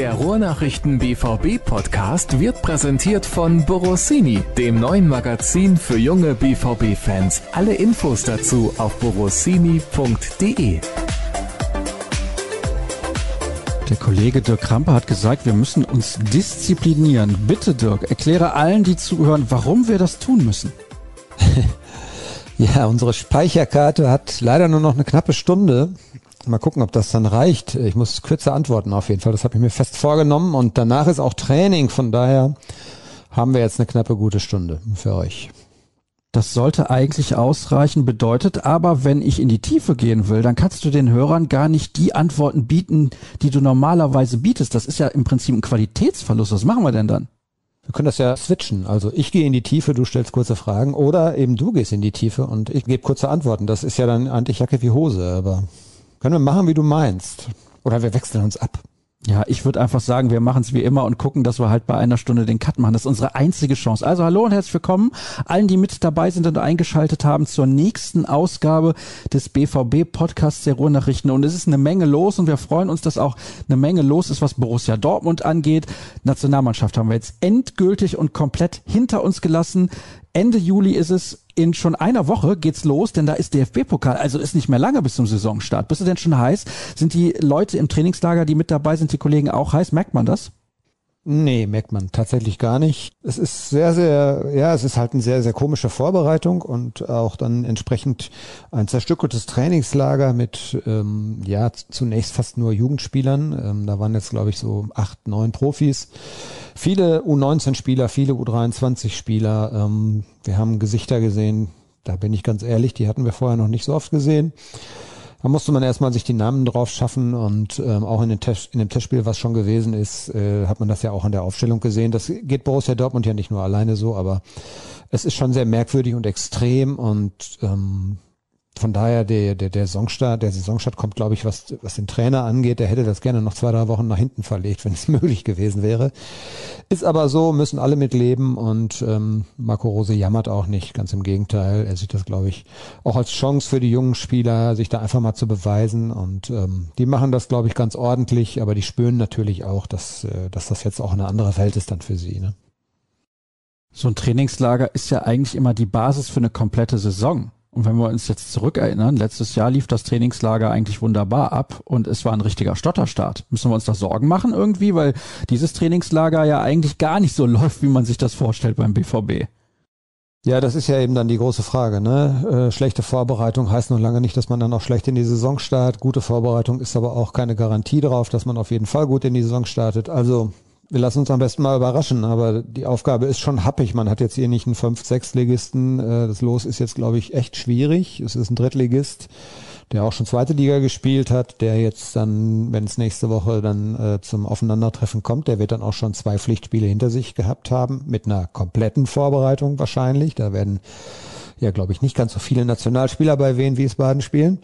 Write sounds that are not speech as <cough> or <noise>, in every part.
Der Ruhrnachrichten BVB Podcast wird präsentiert von Borossini, dem neuen Magazin für junge BVB Fans. Alle Infos dazu auf borossini.de. Der Kollege Dirk Krampe hat gesagt, wir müssen uns disziplinieren. Bitte Dirk, erkläre allen, die zuhören, warum wir das tun müssen. <laughs> Ja, unsere Speicherkarte hat leider nur noch eine knappe Stunde. Mal gucken, ob das dann reicht. Ich muss kürzer antworten auf jeden Fall. Das habe ich mir fest vorgenommen. Und danach ist auch Training. Von daher haben wir jetzt eine knappe gute Stunde für euch. Das sollte eigentlich ausreichen, bedeutet aber, wenn ich in die Tiefe gehen will, dann kannst du den Hörern gar nicht die Antworten bieten, die du normalerweise bietest. Das ist ja im Prinzip ein Qualitätsverlust. Was machen wir denn dann? Wir können das ja switchen. Also ich gehe in die Tiefe, du stellst kurze Fragen oder eben du gehst in die Tiefe und ich gebe kurze Antworten. Das ist ja dann eigentlich Jacke wie Hose, aber können wir machen, wie du meinst. Oder wir wechseln uns ab. Ja, ich würde einfach sagen, wir machen es wie immer und gucken, dass wir halt bei einer Stunde den Cut machen. Das ist unsere einzige Chance. Also hallo und herzlich willkommen allen, die mit dabei sind und eingeschaltet haben zur nächsten Ausgabe des BVB Podcasts der Ruhrnachrichten. Und es ist eine Menge los und wir freuen uns, dass auch eine Menge los ist, was Borussia Dortmund angeht. Nationalmannschaft haben wir jetzt endgültig und komplett hinter uns gelassen. Ende Juli ist es. In schon einer Woche geht's los, denn da ist DFB-Pokal. Also ist nicht mehr lange bis zum Saisonstart. Bist du denn schon heiß? Sind die Leute im Trainingslager, die mit dabei sind, die Kollegen auch heiß? Merkt man das? Nee, merkt man tatsächlich gar nicht. Es ist sehr, sehr, ja, es ist halt eine sehr, sehr komische Vorbereitung und auch dann entsprechend ein zerstückeltes Trainingslager mit, ähm, ja, zunächst fast nur Jugendspielern. Ähm, da waren jetzt, glaube ich, so acht, neun Profis. Viele U19-Spieler, viele U23-Spieler. Ähm, wir haben Gesichter gesehen, da bin ich ganz ehrlich, die hatten wir vorher noch nicht so oft gesehen. Da musste man erstmal sich die Namen drauf schaffen und ähm, auch in, den in dem Testspiel, was schon gewesen ist, äh, hat man das ja auch an der Aufstellung gesehen. Das geht Borussia Dortmund ja nicht nur alleine so, aber es ist schon sehr merkwürdig und extrem und ähm, von daher der, der, der Saisonstart, der Saisonstart kommt, glaube ich, was, was den Trainer angeht, der hätte das gerne noch zwei, drei Wochen nach hinten verlegt, <laughs> wenn es möglich gewesen wäre. Ist aber so, müssen alle mitleben und ähm, Marco Rose jammert auch nicht, ganz im Gegenteil. Er sieht das, glaube ich, auch als Chance für die jungen Spieler, sich da einfach mal zu beweisen. Und ähm, die machen das, glaube ich, ganz ordentlich, aber die spüren natürlich auch, dass, äh, dass das jetzt auch eine andere Welt ist dann für sie. Ne? So ein Trainingslager ist ja eigentlich immer die Basis für eine komplette Saison. Und wenn wir uns jetzt zurückerinnern, letztes Jahr lief das Trainingslager eigentlich wunderbar ab und es war ein richtiger Stotterstart. Müssen wir uns da Sorgen machen irgendwie, weil dieses Trainingslager ja eigentlich gar nicht so <laughs> läuft, wie man sich das vorstellt beim BVB. Ja, das ist ja eben dann die große Frage. Ne? Äh, schlechte Vorbereitung heißt noch lange nicht, dass man dann auch schlecht in die Saison startet. Gute Vorbereitung ist aber auch keine Garantie darauf, dass man auf jeden Fall gut in die Saison startet. Also wir lassen uns am besten mal überraschen, aber die Aufgabe ist schon happig. Man hat jetzt hier nicht einen 5-6-Ligisten. Äh, das Los ist jetzt, glaube ich, echt schwierig. Es ist ein Drittligist, der auch schon zweite Liga gespielt hat, der jetzt dann, wenn es nächste Woche dann äh, zum Aufeinandertreffen kommt, der wird dann auch schon zwei Pflichtspiele hinter sich gehabt haben, mit einer kompletten Vorbereitung wahrscheinlich. Da werden ja, glaube ich, nicht ganz so viele Nationalspieler bei Wien Wiesbaden spielen.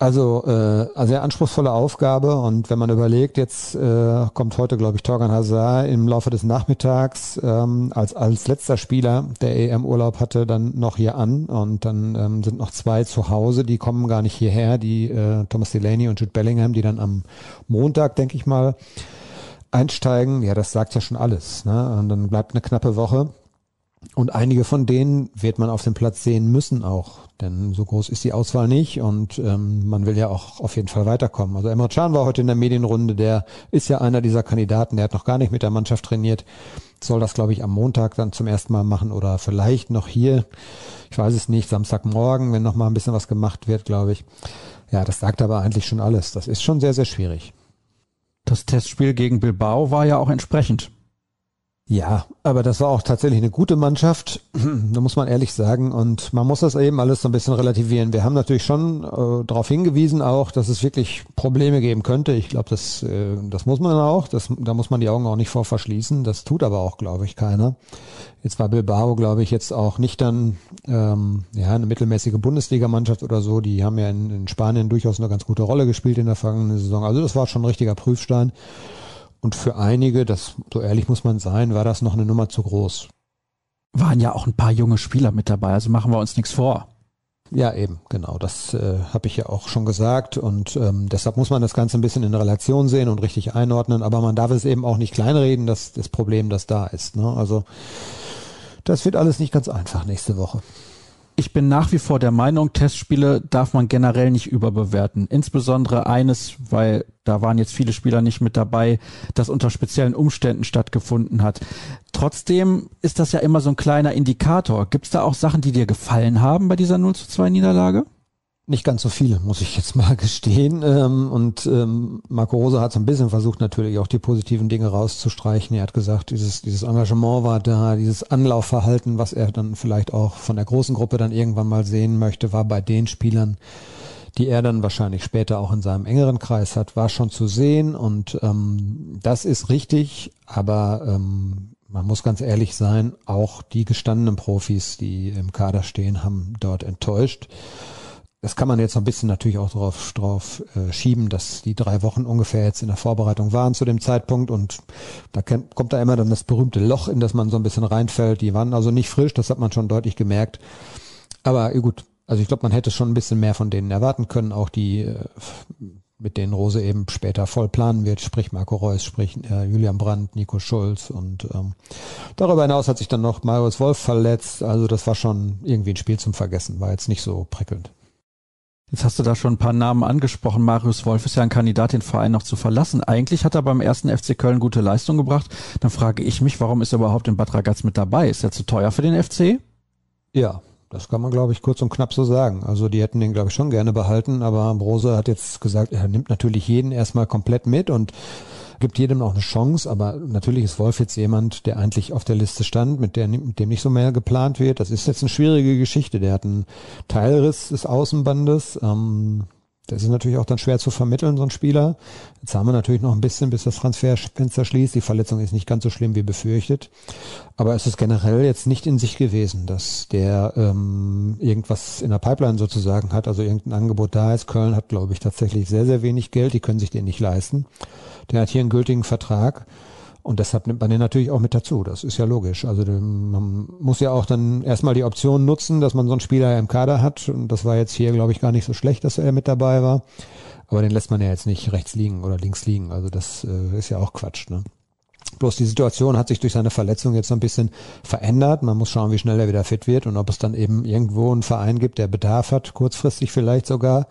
Also äh, sehr anspruchsvolle Aufgabe und wenn man überlegt, jetzt äh, kommt heute, glaube ich, Torgan Hazard im Laufe des Nachmittags ähm, als als letzter Spieler, der EM-Urlaub hatte, dann noch hier an und dann ähm, sind noch zwei zu Hause, die kommen gar nicht hierher, die äh, Thomas Delaney und Jude Bellingham, die dann am Montag, denke ich mal, einsteigen. Ja, das sagt ja schon alles. Ne? Und dann bleibt eine knappe Woche. Und einige von denen wird man auf dem Platz sehen müssen auch, denn so groß ist die Auswahl nicht und ähm, man will ja auch auf jeden Fall weiterkommen. Also Emre Can war heute in der Medienrunde, der ist ja einer dieser Kandidaten, der hat noch gar nicht mit der Mannschaft trainiert, soll das glaube ich am Montag dann zum ersten Mal machen oder vielleicht noch hier, ich weiß es nicht, Samstagmorgen, wenn noch mal ein bisschen was gemacht wird, glaube ich. Ja, das sagt aber eigentlich schon alles. Das ist schon sehr, sehr schwierig. Das Testspiel gegen Bilbao war ja auch entsprechend. Ja, aber das war auch tatsächlich eine gute Mannschaft, <clears throat> da muss man ehrlich sagen. Und man muss das eben alles so ein bisschen relativieren. Wir haben natürlich schon äh, darauf hingewiesen auch, dass es wirklich Probleme geben könnte. Ich glaube, das, äh, das muss man auch. Das, da muss man die Augen auch nicht vor verschließen. Das tut aber auch, glaube ich, keiner. Jetzt war Bilbao, glaube ich, jetzt auch nicht dann ähm, ja eine mittelmäßige Bundesligamannschaft oder so. Die haben ja in, in Spanien durchaus eine ganz gute Rolle gespielt in der vergangenen Saison. Also das war schon ein richtiger Prüfstein. Und für einige, das so ehrlich muss man sein, war das noch eine Nummer zu groß. Waren ja auch ein paar junge Spieler mit dabei, also machen wir uns nichts vor. Ja, eben, genau. Das äh, habe ich ja auch schon gesagt. Und ähm, deshalb muss man das Ganze ein bisschen in Relation sehen und richtig einordnen. Aber man darf es eben auch nicht kleinreden, dass das Problem, das da ist. Ne? Also das wird alles nicht ganz einfach nächste Woche. Ich bin nach wie vor der Meinung, Testspiele darf man generell nicht überbewerten. Insbesondere eines, weil da waren jetzt viele Spieler nicht mit dabei, das unter speziellen Umständen stattgefunden hat. Trotzdem ist das ja immer so ein kleiner Indikator. Gibt es da auch Sachen, die dir gefallen haben bei dieser 0 zu 2 Niederlage? Nicht ganz so viele, muss ich jetzt mal <laughs> gestehen. Ähm, und ähm, Marco Rose hat so ein bisschen versucht, natürlich auch die positiven Dinge rauszustreichen. Er hat gesagt, dieses, dieses Engagement war da, dieses Anlaufverhalten, was er dann vielleicht auch von der großen Gruppe dann irgendwann mal sehen möchte, war bei den Spielern, die er dann wahrscheinlich später auch in seinem engeren Kreis hat, war schon zu sehen. Und ähm, das ist richtig, aber ähm, man muss ganz ehrlich sein, auch die gestandenen Profis, die im Kader stehen, haben dort enttäuscht. Das kann man jetzt ein bisschen natürlich auch drauf, drauf äh, schieben, dass die drei Wochen ungefähr jetzt in der Vorbereitung waren zu dem Zeitpunkt und da kommt da immer dann das berühmte Loch, in das man so ein bisschen reinfällt. Die waren also nicht frisch, das hat man schon deutlich gemerkt. Aber gut, also ich glaube, man hätte schon ein bisschen mehr von denen erwarten können, auch die äh, mit denen Rose eben später voll planen wird, sprich Marco Reus, sprich äh, Julian Brandt, Nico Schulz und ähm, darüber hinaus hat sich dann noch Marius Wolf verletzt. Also das war schon irgendwie ein Spiel zum Vergessen, war jetzt nicht so prickelnd. Jetzt hast du da schon ein paar Namen angesprochen. Marius Wolf ist ja ein Kandidat, den Verein noch zu verlassen. Eigentlich hat er beim ersten FC Köln gute Leistung gebracht. Dann frage ich mich, warum ist er überhaupt in Bad Ragaz mit dabei? Ist er zu teuer für den FC? Ja, das kann man, glaube ich, kurz und knapp so sagen. Also die hätten den, glaube ich, schon gerne behalten, aber Brose hat jetzt gesagt, er nimmt natürlich jeden erstmal komplett mit und gibt jedem auch eine Chance, aber natürlich ist Wolf jetzt jemand, der eigentlich auf der Liste stand, mit, der, mit dem nicht so mehr geplant wird. Das ist jetzt eine schwierige Geschichte. Der hat einen Teilriss des Außenbandes. Ähm, das ist natürlich auch dann schwer zu vermitteln, so ein Spieler. Jetzt haben wir natürlich noch ein bisschen, bis das Transferfenster schließt. Die Verletzung ist nicht ganz so schlimm wie befürchtet. Aber es ist generell jetzt nicht in sich gewesen, dass der ähm, irgendwas in der Pipeline sozusagen hat, also irgendein Angebot da ist. Köln hat, glaube ich, tatsächlich sehr, sehr wenig Geld. Die können sich den nicht leisten. Der hat hier einen gültigen Vertrag. Und deshalb nimmt man den natürlich auch mit dazu. Das ist ja logisch. Also man muss ja auch dann erstmal die Option nutzen, dass man so einen Spieler im Kader hat. Und das war jetzt hier, glaube ich, gar nicht so schlecht, dass er mit dabei war. Aber den lässt man ja jetzt nicht rechts liegen oder links liegen. Also das äh, ist ja auch Quatsch. Ne? Bloß die Situation hat sich durch seine Verletzung jetzt ein bisschen verändert. Man muss schauen, wie schnell er wieder fit wird und ob es dann eben irgendwo einen Verein gibt, der Bedarf hat, kurzfristig vielleicht sogar,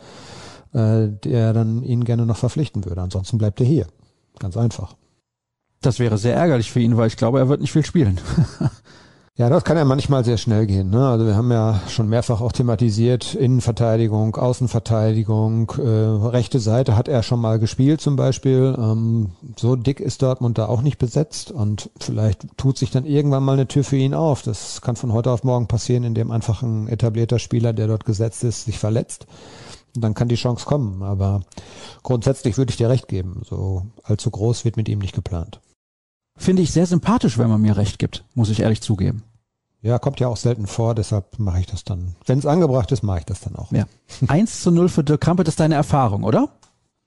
äh, der dann ihn gerne noch verpflichten würde. Ansonsten bleibt er hier. Ganz einfach. Das wäre sehr ärgerlich für ihn, weil ich glaube, er wird nicht viel spielen. <laughs> Ja, das kann ja manchmal sehr schnell gehen. Ne? Also wir haben ja schon mehrfach auch thematisiert, Innenverteidigung, Außenverteidigung, äh, rechte Seite hat er schon mal gespielt zum Beispiel. Ähm, so dick ist Dortmund da auch nicht besetzt und vielleicht tut sich dann irgendwann mal eine Tür für ihn auf. Das kann von heute auf morgen passieren, indem einfach ein etablierter Spieler, der dort gesetzt ist, sich verletzt. Und dann kann die Chance kommen. Aber grundsätzlich würde ich dir recht geben. So allzu groß wird mit ihm nicht geplant finde ich sehr sympathisch, wenn man mir recht gibt, muss ich ehrlich zugeben. Ja, kommt ja auch selten vor, deshalb mache ich das dann. Wenn es angebracht ist, mache ich das dann auch. Ja. 1 zu 0 für Dirk Krampe, das ist deine Erfahrung, oder?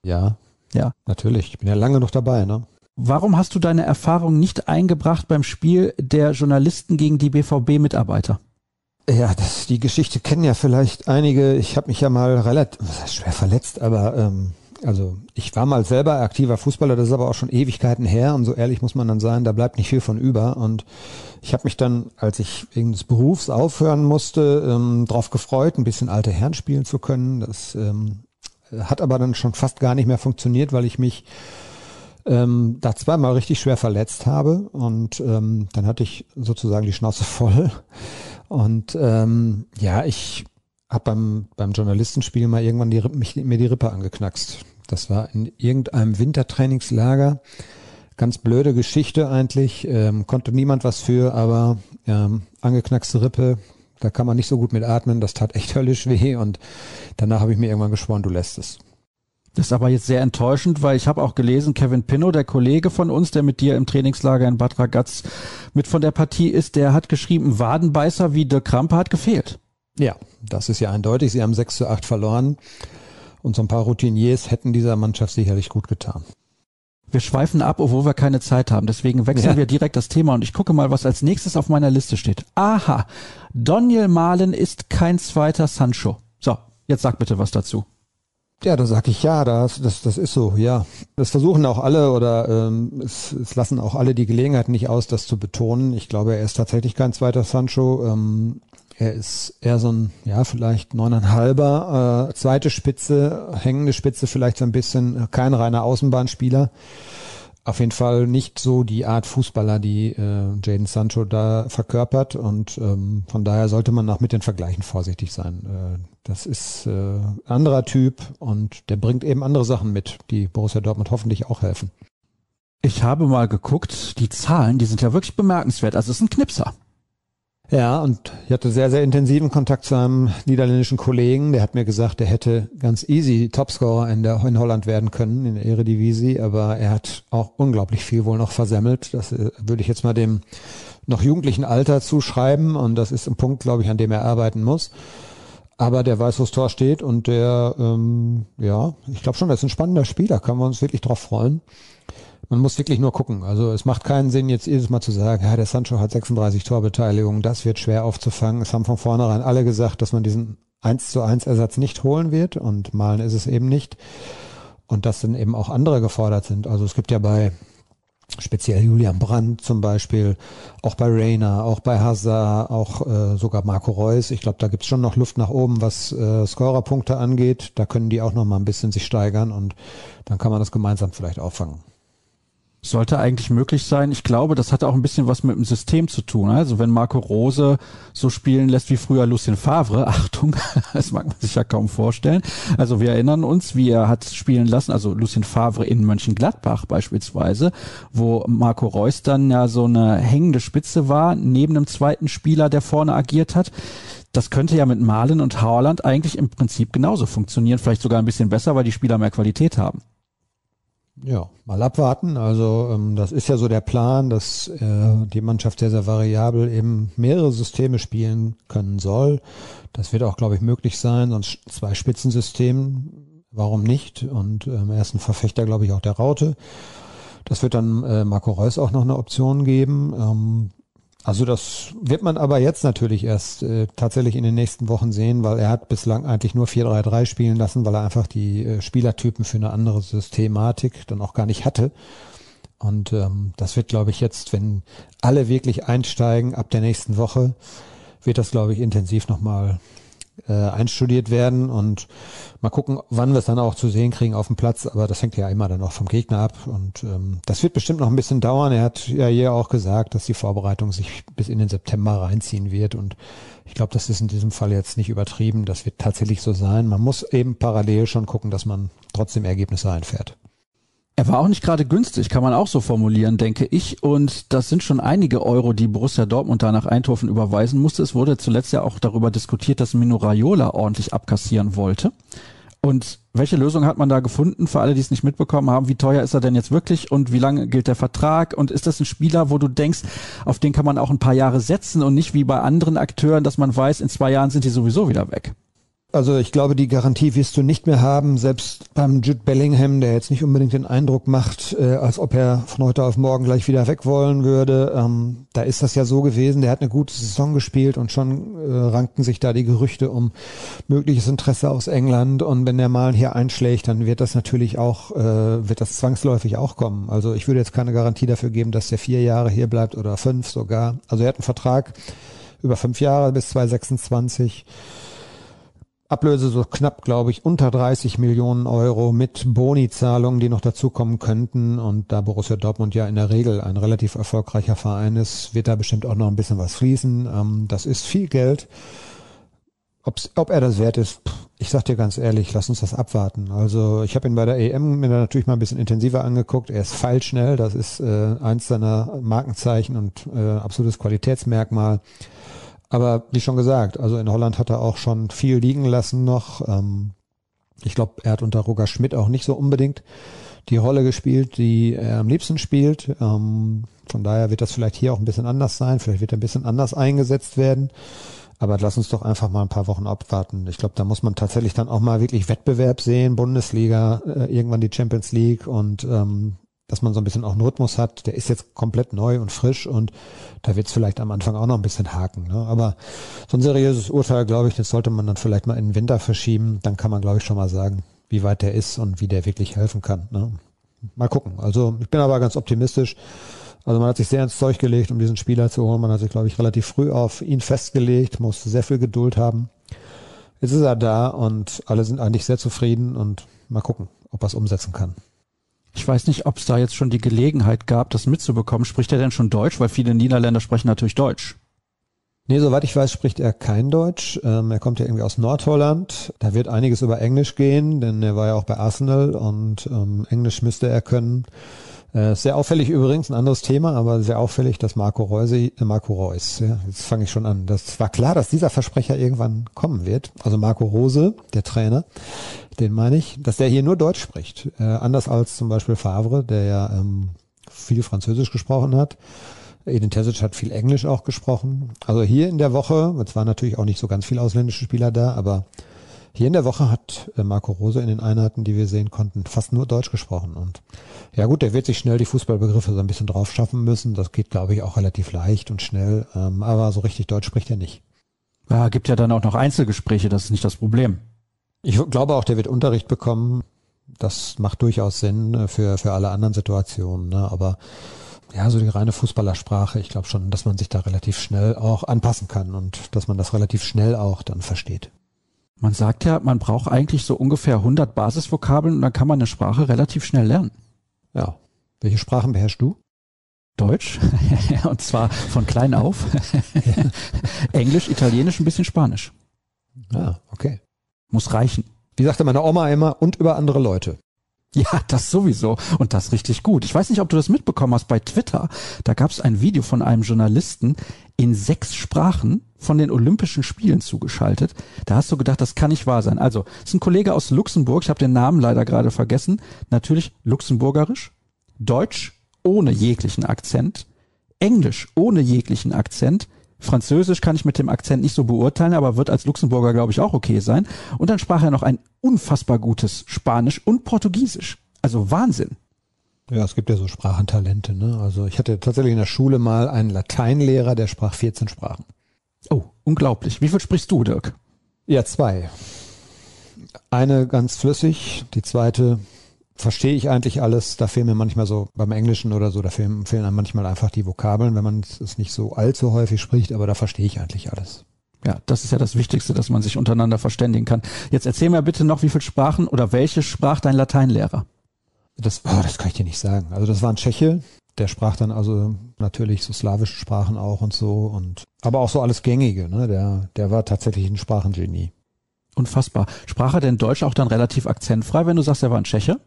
Ja. Ja. Natürlich. Ich bin ja lange noch dabei, ne? Warum hast du deine Erfahrung nicht eingebracht beim Spiel der Journalisten gegen die BVB-Mitarbeiter? Ja, das, die Geschichte kennen ja vielleicht einige. Ich habe mich ja mal relativ, schwer verletzt, aber ähm, also ich war mal selber aktiver Fußballer, das ist aber auch schon Ewigkeiten her und so ehrlich muss man dann sein, da bleibt nicht viel von über. Und ich habe mich dann, als ich wegen des Berufs aufhören musste, ähm, darauf gefreut, ein bisschen alte Herren spielen zu können. Das ähm, hat aber dann schon fast gar nicht mehr funktioniert, weil ich mich ähm, da zweimal richtig schwer verletzt habe und ähm, dann hatte ich sozusagen die Schnauze <laughs> voll. Und ähm, ja, ich habe beim, beim Journalistenspiel mal irgendwann die, mich, mir die Rippe angeknackst. Das war in irgendeinem Wintertrainingslager. Ganz blöde Geschichte eigentlich. Ähm, konnte niemand was für, aber ähm, angeknackste Rippe, da kann man nicht so gut mit atmen. Das tat echt <laughs> höllisch weh und danach habe ich mir irgendwann geschworen, du lässt es. Das ist aber jetzt sehr enttäuschend, weil ich habe auch gelesen, Kevin Pinnow, der Kollege von uns, der mit dir im Trainingslager in Bad Ragaz mit von der Partie ist, der hat geschrieben, Wadenbeißer wie der Krampe hat gefehlt. Ja, das ist ja eindeutig. Sie haben 6 zu 8 verloren. Und so ein paar Routiniers hätten dieser Mannschaft sicherlich gut getan. Wir schweifen ab, obwohl wir keine Zeit haben. Deswegen wechseln ja. wir direkt das Thema und ich gucke mal, was als nächstes auf meiner Liste steht. Aha, Daniel Mahlen ist kein zweiter Sancho. Jetzt sag bitte was dazu. Ja, da sag ich ja, das, das, das ist so, ja. Das versuchen auch alle oder ähm, es, es lassen auch alle die Gelegenheit nicht aus, das zu betonen. Ich glaube, er ist tatsächlich kein zweiter Sancho. Ähm, er ist eher so ein, ja, vielleicht neuneinhalber, äh, zweite Spitze, hängende Spitze, vielleicht so ein bisschen, kein reiner Außenbahnspieler auf jeden Fall nicht so die Art Fußballer, die äh, Jaden Sancho da verkörpert und ähm, von daher sollte man auch mit den Vergleichen vorsichtig sein. Äh, das ist äh, anderer Typ und der bringt eben andere Sachen mit, die Borussia Dortmund hoffentlich auch helfen. Ich habe mal geguckt, die Zahlen, die sind ja wirklich bemerkenswert. Also es ist ein Knipser. Ja, und ich hatte sehr, sehr intensiven Kontakt zu einem niederländischen Kollegen. Der hat mir gesagt, er hätte ganz easy Topscorer in, der, in Holland werden können, in der Eredivisie, aber er hat auch unglaublich viel wohl noch versemmelt. Das äh, würde ich jetzt mal dem noch jugendlichen Alter zuschreiben und das ist ein Punkt, glaube ich, an dem er arbeiten muss. Aber der weiß, wo das Tor steht und der, ähm, ja, ich glaube schon, das ist ein spannender Spieler, können wir uns wirklich drauf freuen. Man muss wirklich nur gucken. Also es macht keinen Sinn, jetzt jedes Mal zu sagen, ja, der Sancho hat 36 Torbeteiligungen, das wird schwer aufzufangen. Es haben von vornherein alle gesagt, dass man diesen 1 zu 1 Ersatz nicht holen wird und malen ist es eben nicht. Und dass dann eben auch andere gefordert sind. Also es gibt ja bei speziell Julian Brandt zum Beispiel, auch bei Rainer, auch bei Hazard, auch äh, sogar Marco Reus. Ich glaube, da gibt's schon noch Luft nach oben, was äh, Scorerpunkte angeht. Da können die auch noch mal ein bisschen sich steigern und dann kann man das gemeinsam vielleicht auffangen. Sollte eigentlich möglich sein. Ich glaube, das hat auch ein bisschen was mit dem System zu tun. Also wenn Marco Rose so spielen lässt wie früher Lucien Favre, <laughs> Achtung, das mag man sich ja kaum vorstellen. Also wir erinnern uns, wie er hat spielen lassen, also Lucien Favre in Mönchengladbach beispielsweise, wo Marco Reus dann ja so eine hängende Spitze war, neben einem zweiten Spieler, der vorne agiert hat. Das könnte ja mit Malen und Haaland eigentlich im Prinzip genauso funktionieren, vielleicht sogar ein bisschen besser, weil die Spieler mehr Qualität haben. Ja, mal abwarten. Also ähm, das ist ja so der Plan, dass äh, die Mannschaft sehr, sehr variabel eben mehrere Systeme spielen können soll. Das wird auch, glaube ich, möglich sein. Sonst zwei Spitzensystemen, warum nicht? Und ähm, er ist ein Verfechter, glaube ich, auch der Raute. Das wird dann äh, Marco Reus auch noch eine Option geben. Ähm, also das wird man aber jetzt natürlich erst äh, tatsächlich in den nächsten Wochen sehen, weil er hat bislang eigentlich nur 4-3-3 spielen lassen, weil er einfach die äh, Spielertypen für eine andere Systematik dann auch gar nicht hatte. Und ähm, das wird, glaube ich, jetzt, wenn alle wirklich einsteigen ab der nächsten Woche, wird das, glaube ich, intensiv nochmal äh, einstudiert werden und mal gucken, wann wir es dann auch zu sehen kriegen auf dem Platz. Aber das hängt ja immer dann auch vom Gegner ab und ähm, das wird bestimmt noch ein bisschen dauern. Er hat ja hier auch gesagt, dass die Vorbereitung sich bis in den September reinziehen wird und ich glaube, das ist in diesem Fall jetzt nicht übertrieben. Das wird tatsächlich so sein. Man muss eben parallel schon gucken, dass man trotzdem Ergebnisse einfährt. Er war auch nicht gerade günstig, kann man auch so formulieren, denke ich. Und das sind schon einige Euro, die Borussia Dortmund da nach Eindhoven überweisen musste. Es wurde zuletzt ja auch darüber diskutiert, dass Mino Raiola ordentlich abkassieren wollte. Und welche Lösung hat man da gefunden für alle, die es nicht mitbekommen haben? Wie teuer ist er denn jetzt wirklich und wie lange gilt der Vertrag? Und ist das ein Spieler, wo du denkst, auf den kann man auch ein paar Jahre setzen und nicht wie bei anderen Akteuren, dass man weiß, in zwei Jahren sind die sowieso wieder weg? Also ich glaube, die Garantie wirst du nicht mehr haben, selbst beim Jude Bellingham, der jetzt nicht unbedingt den Eindruck macht, äh, als ob er von heute auf morgen gleich wieder weg wollen würde. Ähm, da ist das ja so gewesen, der hat eine gute Saison gespielt und schon äh, rankten sich da die Gerüchte um mögliches Interesse aus England. Und wenn der mal hier einschlägt, dann wird das natürlich auch, äh, wird das zwangsläufig auch kommen. Also ich würde jetzt keine Garantie dafür geben, dass der vier Jahre hier bleibt oder fünf sogar. Also er hat einen Vertrag über fünf Jahre bis 2026. Ablöse so knapp, glaube ich, unter 30 Millionen Euro mit Boni-Zahlungen, die noch dazukommen könnten. Und da Borussia Dortmund ja in der Regel ein relativ erfolgreicher Verein ist, wird da bestimmt auch noch ein bisschen was fließen. Ähm, das ist viel Geld. Ob's, ob er das wert ist, ich sag dir ganz ehrlich, lass uns das abwarten. Also ich habe ihn bei der EM mir natürlich mal ein bisschen intensiver angeguckt. Er ist feilschnell, das ist äh, eins seiner Markenzeichen und äh, absolutes Qualitätsmerkmal. Aber wie schon gesagt, also in Holland hat er auch schon viel liegen lassen noch. Ähm, ich glaube, er hat unter Roger Schmidt auch nicht so unbedingt die Rolle gespielt, die er am liebsten spielt. Ähm, von daher wird das vielleicht hier auch ein bisschen anders sein. Vielleicht wird er ein bisschen anders eingesetzt werden. Aber lass uns doch einfach mal ein paar Wochen abwarten. Ich glaube, da muss man tatsächlich dann auch mal wirklich Wettbewerb sehen, Bundesliga, äh, irgendwann die Champions League und ähm, dass man so ein bisschen auch einen Rhythmus hat. Der ist jetzt komplett neu und frisch und da wird es vielleicht am Anfang auch noch ein bisschen haken. Ne? Aber so ein seriöses Urteil, glaube ich, das sollte man dann vielleicht mal in den Winter verschieben. Dann kann man, glaube ich, schon mal sagen, wie weit der ist und wie der wirklich helfen kann. Ne? Mal gucken. Also ich bin aber ganz optimistisch. Also man hat sich sehr ins Zeug gelegt, um diesen Spieler zu holen. Man hat sich, glaube ich, relativ früh auf ihn festgelegt, musste sehr viel Geduld haben. Jetzt ist er da und alle sind eigentlich sehr zufrieden und mal gucken, ob er es umsetzen kann. Ich weiß nicht, ob es da jetzt schon die Gelegenheit gab, das mitzubekommen. Spricht er denn schon Deutsch? Weil viele Niederländer sprechen natürlich Deutsch. Nee, soweit ich weiß, spricht er kein Deutsch. Ähm, er kommt ja irgendwie aus Nordholland. Da wird einiges über Englisch gehen, denn er war ja auch bei Arsenal und ähm, Englisch müsste er können. Äh, sehr auffällig übrigens, ein anderes Thema, aber sehr auffällig, dass Marco Reus, äh, Marco Reus, ja, jetzt fange ich schon an. Das war klar, dass dieser Versprecher irgendwann kommen wird. Also Marco Rose, der Trainer, den meine ich, dass der hier nur Deutsch spricht. Äh, anders als zum Beispiel Favre, der ja ähm, viel Französisch gesprochen hat. Edin Terzic hat viel Englisch auch gesprochen. Also hier in der Woche, es waren natürlich auch nicht so ganz viele ausländische Spieler da, aber hier in der Woche hat äh, Marco Rose in den Einheiten, die wir sehen konnten, fast nur Deutsch gesprochen. Und ja gut, der wird sich schnell die Fußballbegriffe so ein bisschen drauf schaffen müssen. Das geht, glaube ich, auch relativ leicht und schnell. Ähm, aber so richtig Deutsch spricht er nicht. Ja, gibt ja dann auch noch Einzelgespräche, das ist nicht das Problem. Ich glaube auch, der wird Unterricht bekommen. Das macht durchaus Sinn äh, für, für alle anderen Situationen. Ne? Aber ja, so die reine Fußballersprache, ich glaube schon, dass man sich da relativ schnell auch anpassen kann und dass man das relativ schnell auch dann versteht. Man sagt ja, man braucht eigentlich so ungefähr 100 Basisvokabeln und dann kann man eine Sprache relativ schnell lernen. Ja. Welche Sprachen beherrschst du? Deutsch, <laughs> und zwar von klein auf. <laughs> Englisch, Italienisch, ein bisschen Spanisch. Ah, okay. Muss reichen. Wie sagte meine Oma immer, und über andere Leute. <laughs> Ja, das sowieso. Und das richtig gut. Ich weiß nicht, ob du das mitbekommen hast bei Twitter. Da gab es ein Video von einem Journalisten in sechs Sprachen von den Olympischen Spielen zugeschaltet. Da hast du gedacht, das kann nicht wahr sein. Also, es ist ein Kollege aus Luxemburg. Ich habe den Namen leider gerade vergessen. Natürlich Luxemburgerisch, Deutsch ohne jeglichen Akzent, Englisch ohne jeglichen Akzent, Französisch kann ich mit dem Akzent nicht so beurteilen, aber wird als Luxemburger, glaube ich, auch okay sein. Und dann sprach er noch ein unfassbar gutes Spanisch und Portugiesisch. Also Wahnsinn. Ja, es gibt ja so Sprachentalente. Ne? Also ich hatte tatsächlich in der Schule mal einen Lateinlehrer, der sprach 14 Sprachen. Oh, unglaublich. Wie viel sprichst du, Dirk? Ja, zwei. Eine ganz flüssig, die zweite verstehe ich eigentlich alles. Da fehlen mir manchmal so beim Englischen oder so, da fehlen, fehlen einem manchmal einfach die Vokabeln, wenn man es nicht so allzu häufig spricht, aber da verstehe ich eigentlich alles. Ja, das ist ja das Wichtigste, dass man sich untereinander verständigen kann. Jetzt erzähl mir bitte noch, wie viele Sprachen oder welche sprach dein Lateinlehrer? Das, oh, das kann ich dir nicht sagen. Also das war ein Tscheche, der sprach dann also natürlich so slawische Sprachen auch und so und aber auch so alles Gängige. Ne? Der, der war tatsächlich ein Sprachengenie. Unfassbar. Sprach er denn Deutsch auch dann relativ akzentfrei, wenn du sagst, er war ein Tscheche?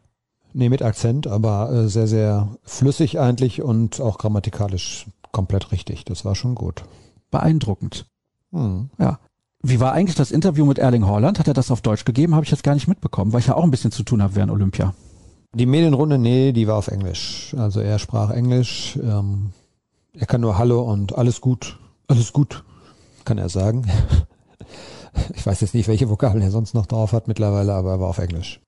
Nee, mit Akzent, aber äh, sehr, sehr flüssig eigentlich und auch grammatikalisch komplett richtig. Das war schon gut. Beeindruckend. Hm. Ja. Wie war eigentlich das Interview mit Erling Haaland? Hat er das auf Deutsch gegeben? Habe ich jetzt gar nicht mitbekommen, weil ich ja auch ein bisschen zu tun habe während Olympia. Die Medienrunde, nee, die war auf Englisch. Also er sprach Englisch. Ähm, er kann nur Hallo und alles gut, alles gut, kann er sagen. <laughs> ich weiß jetzt nicht, welche Vokabeln er sonst noch drauf hat mittlerweile, aber er war auf Englisch.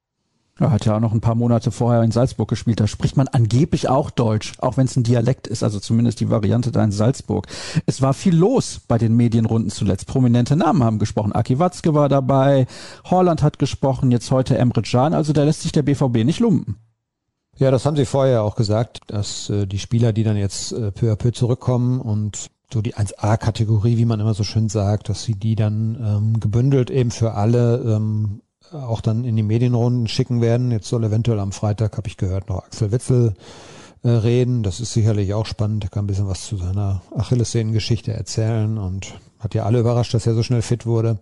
Er hat ja auch noch ein paar Monate vorher in Salzburg gespielt. Da spricht man angeblich auch Deutsch, auch wenn es ein Dialekt ist, also zumindest die Variante da in Salzburg. Es war viel los bei den Medienrunden zuletzt. Prominente Namen haben gesprochen. Aki Watzke war dabei, Holland hat gesprochen, jetzt heute Emre Can. Also da lässt sich der BVB nicht lumpen. Ja, das haben sie vorher auch gesagt, dass äh, die Spieler, die dann jetzt äh, peu à peu zurückkommen und so die 1A-Kategorie, wie man immer so schön sagt, dass sie die dann ähm, gebündelt eben für alle ähm, auch dann in die Medienrunden schicken werden. Jetzt soll eventuell am Freitag, habe ich gehört, noch Axel Witzel äh, reden. Das ist sicherlich auch spannend. Er kann ein bisschen was zu seiner Achillessehnengeschichte erzählen und hat ja alle überrascht, dass er so schnell fit wurde.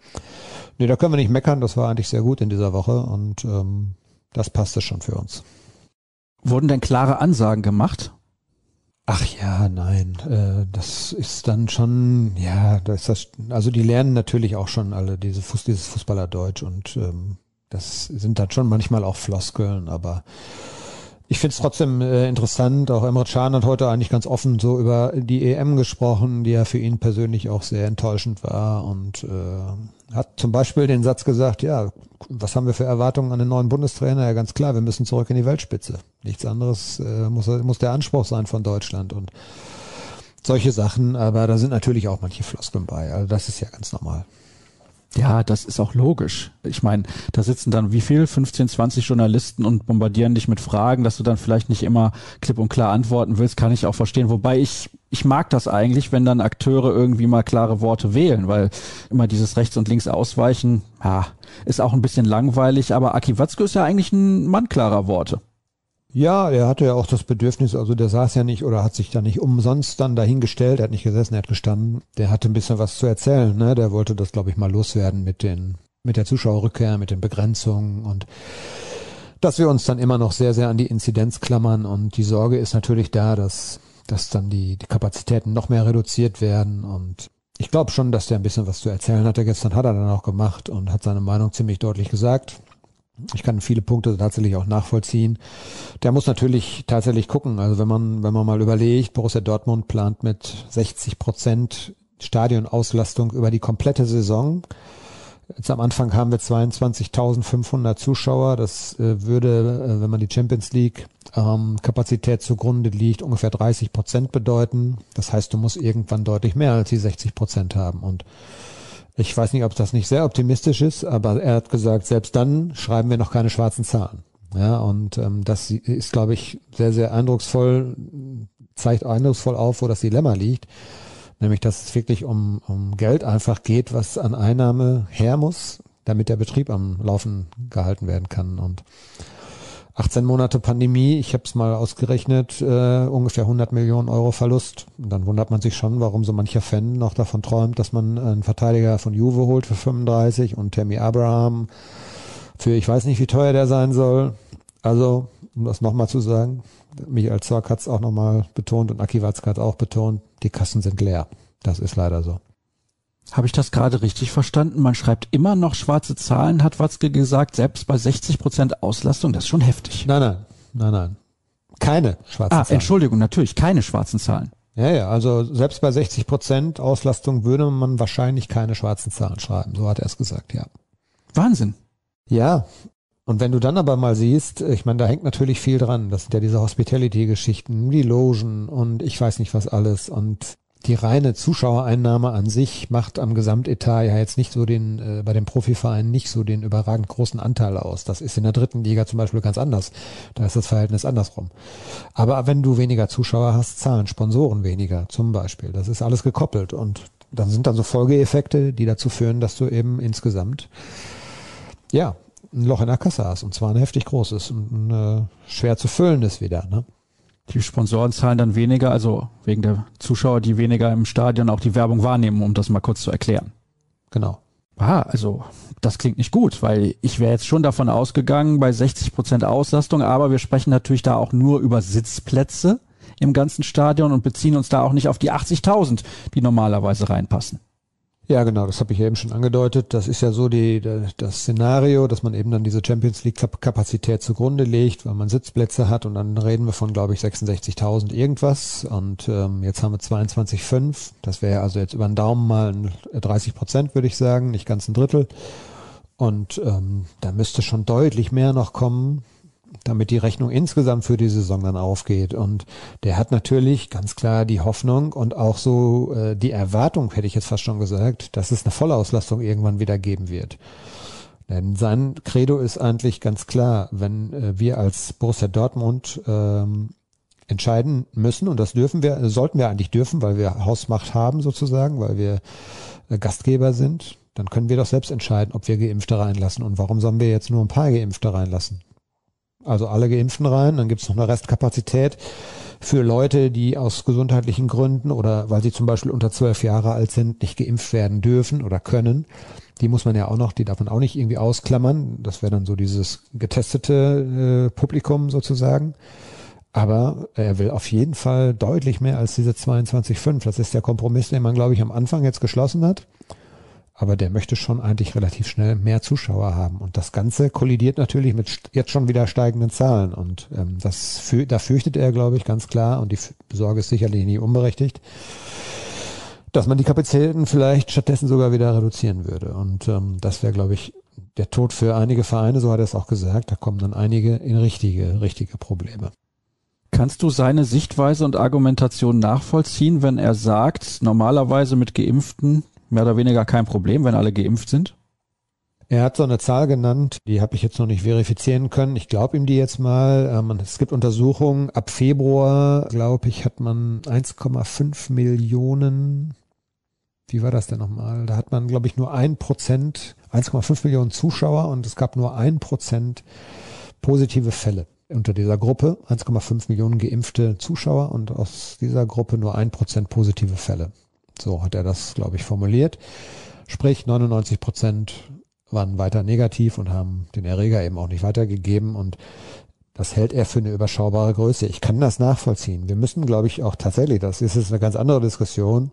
Nee, da können wir nicht meckern. Das war eigentlich sehr gut in dieser Woche und ähm, das passte schon für uns. Wurden denn klare Ansagen gemacht? Ach ja, nein, äh, das ist dann schon, ja, das ist das, also die lernen natürlich auch schon alle diese Fuß, dieses Fußballerdeutsch und ähm, das sind dann schon manchmal auch Floskeln, aber Ich finde es trotzdem äh, interessant. Auch Emre Can hat heute eigentlich ganz offen so über die EM gesprochen, die ja für ihn persönlich auch sehr enttäuschend war und äh, hat zum Beispiel den Satz gesagt, ja, was haben wir für Erwartungen an den neuen Bundestrainer? Ja, ganz klar, wir müssen zurück in die Weltspitze. Nichts anderes äh, muss, muss der Anspruch sein von Deutschland und solche Sachen, aber da sind natürlich auch manche Floskeln bei. Also das ist ja ganz normal. Ja, das ist auch logisch. Ich meine, da sitzen dann wie viel? 15, 20 Journalisten und bombardieren dich mit Fragen, dass du dann vielleicht nicht immer klipp und klar antworten willst, kann ich auch verstehen. Wobei ich, ich mag das eigentlich, wenn dann Akteure irgendwie mal klare Worte wählen, weil immer dieses rechts und links ausweichen, ja, ist auch ein bisschen langweilig, aber Aki Watzke ist ja eigentlich ein Mann klarer Worte. Ja, er hatte ja auch das Bedürfnis, also der saß ja nicht oder hat sich da nicht umsonst dann dahingestellt, er hat nicht gesessen, er hat gestanden. Der hatte ein bisschen was zu erzählen, ne? Der wollte das, glaube ich, mal loswerden mit den, mit der Zuschauerrückkehr, mit den Begrenzungen und dass wir uns dann immer noch sehr, sehr an die Inzidenz klammern und die Sorge ist natürlich da, dass, dass dann die, die Kapazitäten noch mehr reduziert werden und ich glaube schon, dass der ein bisschen was zu erzählen hatte. Gestern hat er dann auch gemacht und hat seine Meinung ziemlich deutlich gesagt. Ich kann viele Punkte tatsächlich auch nachvollziehen. Der muss natürlich tatsächlich gucken. Also wenn man, wenn man mal überlegt, Borussia Dortmund plant mit 60 Prozent Stadionauslastung über die komplette Saison. Jetzt am Anfang haben wir 22.500 Zuschauer. Das äh, würde, äh, wenn man die Champions League ähm, zugrunde liegt, ungefähr 30 Prozent bedeuten. Das heißt, du musst irgendwann deutlich mehr als die 60 Prozent haben. Und ich weiß nicht, ob das nicht sehr optimistisch ist, aber er hat gesagt, selbst dann schreiben wir noch keine schwarzen Zahlen. Ja, und ähm, das ist, glaube ich, sehr, sehr eindrucksvoll, zeigt eindrucksvoll auf, wo das Dilemma liegt. Nämlich, dass es wirklich um, um Geld einfach geht, was an Einnahme her muss, damit der Betrieb am Laufen gehalten werden kann. Und 18 Monate Pandemie, ich habe es mal ausgerechnet, äh, ungefähr 100 Millionen Euro Verlust. Und dann wundert man sich schon, warum so mancher Fan noch davon träumt, dass man einen Verteidiger von Juve holt für 35 und Tammy Abraham für ich weiß nicht, wie teuer der sein soll. Also, um das nochmal zu sagen, Michael Zorc hat es auch nochmal betont und Aki Watzke hat auch betont, die Kassen sind leer. Das ist leider so. Habe ich das gerade richtig verstanden? Man schreibt immer noch schwarze Zahlen, hat Watzke gesagt, selbst bei 60 Prozent Auslastung. Das ist schon heftig. Nein, nein, nein, nein. Keine schwarzen ah, Zahlen. Entschuldigung, natürlich, keine schwarzen Zahlen. Ja, ja, also selbst bei 60 Prozent Auslastung würde man wahrscheinlich keine schwarzen Zahlen schreiben. So hat er es gesagt, ja. Wahnsinn. Ja, und wenn du dann aber mal siehst, ich meine, da hängt natürlich viel dran. Das sind ja diese Hospitality-Geschichten, die Logen und ich weiß nicht was alles. Und die reine Zuschauereinnahme an sich macht am Gesamtetat ja jetzt nicht so den, äh, bei den Profivereinen nicht so den überragend großen Anteil aus. Das ist in der dritten Liga zum Beispiel ganz anders. Da ist das Verhältnis andersrum. Aber wenn du weniger Zuschauer hast, zahlen Sponsoren weniger zum Beispiel. Das ist alles gekoppelt und dann sind dann so Folgeeffekte, die dazu führen, dass du eben insgesamt, ja, ein Loch in der Kasse hast und zwar ein heftig großes und ein, äh, schwer zu füllendes wieder, ne? Die Sponsoren zahlen dann weniger, also wegen der Zuschauer, die weniger im Stadion auch die Werbung wahrnehmen, um das mal kurz zu erklären. Genau. Ah, also das klingt nicht gut, weil ich wäre jetzt schon davon ausgegangen, bei 60 Prozent Auslastung, aber wir sprechen natürlich da auch nur über Sitzplätze im ganzen Stadion und beziehen uns da auch nicht auf die 80.000, die normalerweise reinpassen. Ja, genau, das habe ich eben schon angedeutet. Das ist ja so die, das Szenario, dass man eben dann diese Champions League Kapazität zugrunde legt, weil man Sitzplätze hat und dann reden wir von, glaube ich, 66.000 irgendwas und ähm, jetzt haben wir 22,5. Das wäre also jetzt über den Daumen mal 30 Prozent, würde ich sagen, nicht ganz ein Drittel. Und ähm, da müsste schon deutlich mehr noch kommen damit die Rechnung insgesamt für die Saison dann aufgeht. Und der hat natürlich ganz klar die Hoffnung und auch so äh, die Erwartung, hätte ich jetzt fast schon gesagt, dass es eine Vollauslastung irgendwann wieder geben wird. Denn sein Credo ist eigentlich ganz klar, wenn äh, wir als Borussia Dortmund ähm, entscheiden müssen, und das dürfen wir, sollten wir eigentlich dürfen, weil wir Hausmacht haben sozusagen, weil wir äh, Gastgeber sind, dann können wir doch selbst entscheiden, ob wir Geimpfte reinlassen. Und warum sollen wir jetzt nur ein paar Geimpfte reinlassen? Also alle Geimpften rein. Dann gibt es noch eine Restkapazität für Leute, die aus gesundheitlichen Gründen oder weil sie zum Beispiel unter zwölf Jahre alt sind, nicht geimpft werden dürfen oder können. Die muss man ja auch noch, die darf man auch nicht irgendwie ausklammern. Das wäre dann so dieses getestete äh, Publikum sozusagen. Aber er will auf jeden Fall deutlich mehr als diese 22,5. Das ist der Kompromiss, den man, glaube ich, am Anfang jetzt geschlossen hat. Aber der möchte schon eigentlich relativ schnell mehr Zuschauer haben. Und das Ganze kollidiert natürlich mit jetzt schon wieder steigenden Zahlen. Und ähm, das für, da fürchtet er, glaube ich, ganz klar, und die Sorge ist sicherlich nie unberechtigt, dass man die Kapazitäten vielleicht stattdessen sogar wieder reduzieren würde. Und ähm, das wäre, glaube ich, der Tod für einige Vereine, so hat er es auch gesagt. Da kommen dann einige in richtige, richtige Probleme. Kannst du seine Sichtweise und Argumentation nachvollziehen, wenn er sagt, normalerweise mit Geimpften mehr oder weniger kein Problem, wenn alle geimpft sind? Er hat so eine Zahl genannt, die habe ich jetzt noch nicht verifizieren können. Ich glaube ihm die jetzt mal. Ähm, es gibt Untersuchungen. Ab Februar, glaube ich, hat man 1,5 Millionen. Wie war das denn nochmal? Da hat man, glaube ich, nur ein Prozent, 1,5 Millionen Zuschauer und es gab nur ein Prozent positive Fälle unter dieser Gruppe. 1,5 Millionen geimpfte Zuschauer und aus dieser Gruppe nur ein Prozent positive Fälle. So hat er das, glaube ich, formuliert. Sprich, 99 Prozent waren weiter negativ und haben den Erreger eben auch nicht weitergegeben und das hält er für eine überschaubare Größe. Ich kann das nachvollziehen. Wir müssen, glaube ich, auch tatsächlich, das ist jetzt eine ganz andere Diskussion,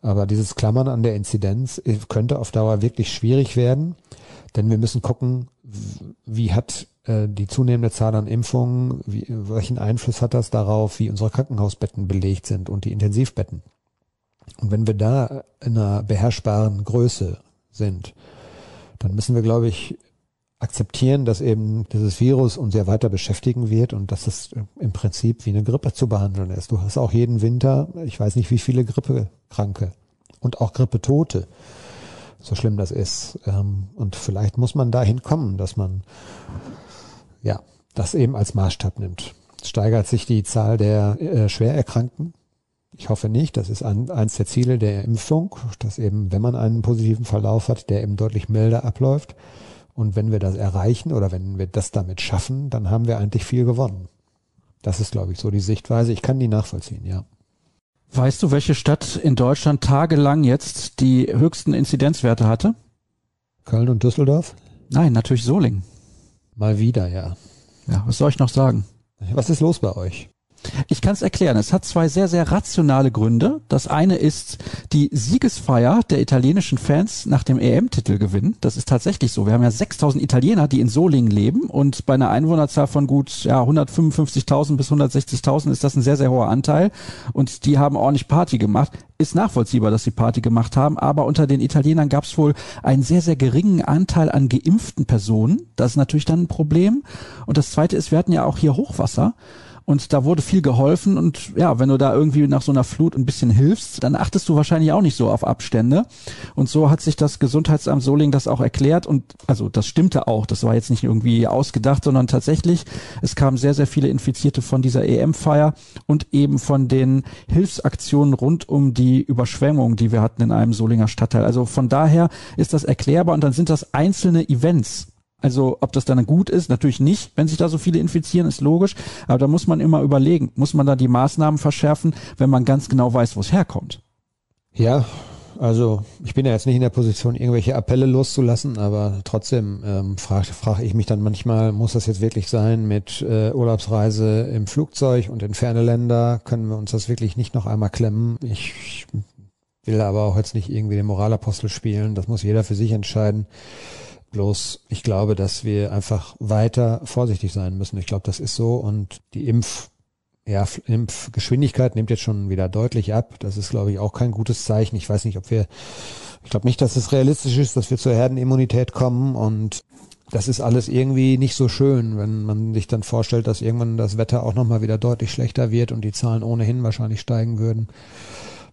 aber dieses Klammern an der Inzidenz könnte auf Dauer wirklich schwierig werden, denn wir müssen gucken, wie hat äh, die zunehmende Zahl an Impfungen, wie, welchen Einfluss hat das darauf, wie unsere Krankenhausbetten belegt sind und die Intensivbetten. Und wenn wir da in einer beherrschbaren Größe sind, dann müssen wir, glaube ich, akzeptieren, dass eben dieses Virus uns ja weiter beschäftigen wird und dass es im Prinzip wie eine Grippe zu behandeln ist. Du hast auch jeden Winter, ich weiß nicht wie viele Grippekranke und auch Grippetote, so schlimm das ist. Ähm, und vielleicht muss man dahin kommen, dass man ja das eben als Maßstab nimmt. Es steigert sich die Zahl der äh, Schwererkrankten ich hoffe nicht. Das ist ein, eins der Ziele der Impfung, dass eben, wenn man einen positiven Verlauf hat, der eben deutlich milder abläuft. Und wenn wir das erreichen oder wenn wir das damit schaffen, dann haben wir eigentlich viel gewonnen. Das ist, glaube ich, so die Sichtweise. Ich kann die nachvollziehen, ja. Weißt du, welche Stadt in Deutschland tagelang jetzt die höchsten Inzidenzwerte hatte? Köln und Düsseldorf? Nein, natürlich Solingen. Mal wieder, ja. Ja, was soll ich noch sagen? Was ist los bei euch? Ich kann es erklären. Es hat zwei sehr, sehr rationale Gründe. Das eine ist die Siegesfeier der italienischen Fans nach dem EM-Titelgewinn. Das ist tatsächlich so. Wir haben ja 6000 Italiener, die in Solingen leben und bei einer Einwohnerzahl von gut ja, 155.000 bis 160.000 ist das ein sehr, sehr hoher Anteil. Und die haben ordentlich Party gemacht. Ist nachvollziehbar, dass sie Party gemacht haben, aber unter den Italienern gab es wohl einen sehr, sehr geringen Anteil an geimpften Personen. Das ist natürlich dann ein Problem. Und das zweite ist, wir hatten ja auch hier Hochwasser. Und da wurde viel geholfen und ja, wenn du da irgendwie nach so einer Flut ein bisschen hilfst, dann achtest du wahrscheinlich auch nicht so auf Abstände. Und so hat sich das Gesundheitsamt Soling das auch erklärt und also das stimmte auch. Das war jetzt nicht irgendwie ausgedacht, sondern tatsächlich, es kamen sehr, sehr viele Infizierte von dieser EM-Feier und eben von den Hilfsaktionen rund um die Überschwemmung, die wir hatten in einem Solinger Stadtteil. Also von daher ist das erklärbar und dann sind das einzelne Events. Also ob das dann gut ist, natürlich nicht, wenn sich da so viele infizieren, ist logisch. Aber da muss man immer überlegen, muss man da die Maßnahmen verschärfen, wenn man ganz genau weiß, wo es herkommt. Ja, also ich bin ja jetzt nicht in der Position, irgendwelche Appelle loszulassen, aber trotzdem ähm, frage frag ich mich dann manchmal, muss das jetzt wirklich sein mit äh, Urlaubsreise im Flugzeug und in ferne Länder? Können wir uns das wirklich nicht noch einmal klemmen? Ich will aber auch jetzt nicht irgendwie den Moralapostel spielen, das muss jeder für sich entscheiden. Bloß ich glaube, dass wir einfach weiter vorsichtig sein müssen. Ich glaube, das ist so und die Impf ja, Impfgeschwindigkeit nimmt jetzt schon wieder deutlich ab. Das ist, glaube ich, auch kein gutes Zeichen. Ich weiß nicht, ob wir, ich glaube nicht, dass es realistisch ist, dass wir zur Herdenimmunität kommen und das ist alles irgendwie nicht so schön, wenn man sich dann vorstellt, dass irgendwann das Wetter auch nochmal wieder deutlich schlechter wird und die Zahlen ohnehin wahrscheinlich steigen würden.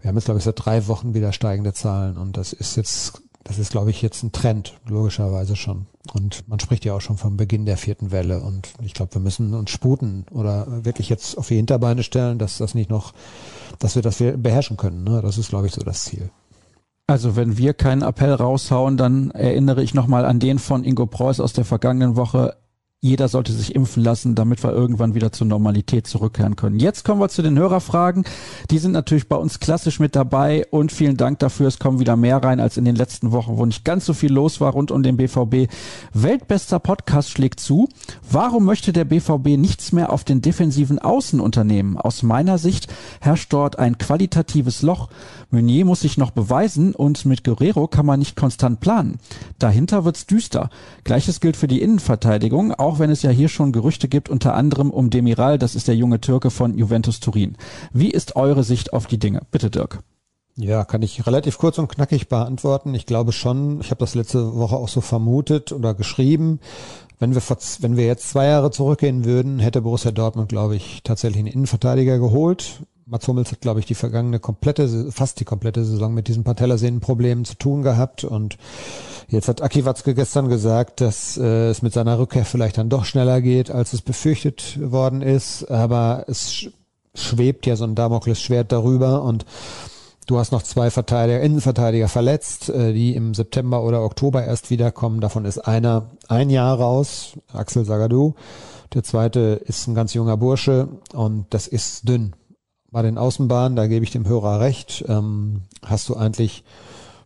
Wir haben jetzt, glaube ich, seit drei Wochen wieder steigende Zahlen und das ist jetzt das ist, glaube ich, jetzt ein Trend, logischerweise schon. Und man spricht ja auch schon vom Beginn der vierten Welle. Und ich glaube, wir müssen uns sputen oder wirklich jetzt auf die Hinterbeine stellen, dass das nicht noch, dass wir das beherrschen können. Ne? Das ist, glaube ich, so das Ziel. Also wenn wir keinen Appell raushauen, dann erinnere ich nochmal an den von Ingo Preuß aus der vergangenen Woche. Jeder sollte sich impfen lassen, damit wir irgendwann wieder zur Normalität zurückkehren können. Jetzt kommen wir zu den Hörerfragen. Die sind natürlich bei uns klassisch mit dabei und vielen Dank dafür. Es kommen wieder mehr rein als in den letzten Wochen, wo nicht ganz so viel los war rund um den BVB. Weltbester Podcast schlägt zu. Warum möchte der BVB nichts mehr auf den defensiven Außen unternehmen? Aus meiner Sicht herrscht dort ein qualitatives Loch. Meunier muss sich noch beweisen und mit Guerrero kann man nicht konstant planen. Dahinter wird's düster. Gleiches gilt für die Innenverteidigung auch wenn es ja hier schon Gerüchte gibt, unter anderem um Demiral, das ist der junge Türke von Juventus Turin. Wie ist eure Sicht auf die Dinge? Bitte, Dirk. Ja, kann ich relativ kurz und knackig beantworten. Ich glaube schon, ich habe das letzte Woche auch so vermutet oder geschrieben. Wenn wir, wenn wir jetzt zwei Jahre zurückgehen würden, hätte Borussia Dortmund, glaube ich, tatsächlich einen Innenverteidiger geholt. Mats Hummels hat, glaube ich, die vergangene komplette, fast die komplette Saison mit diesen Patellasehnenproblemen zu tun gehabt und Jetzt hat Aki Watzke gestern gesagt, dass äh, es mit seiner Rückkehr vielleicht dann doch schneller geht, als es befürchtet worden ist. Aber es schwebt ja so ein Damoklesschwert darüber und Du hast noch zwei Verteidiger, Innenverteidiger verletzt, äh, die im September oder Oktober erst wiederkommen. Davon ist einer ein Jahr raus, Axel Sagadou. Der zweite ist ein ganz junger Bursche und das ist dünn. Bei den Außenbahnen, da gebe ich dem Hörer recht, ähm, hast du eigentlich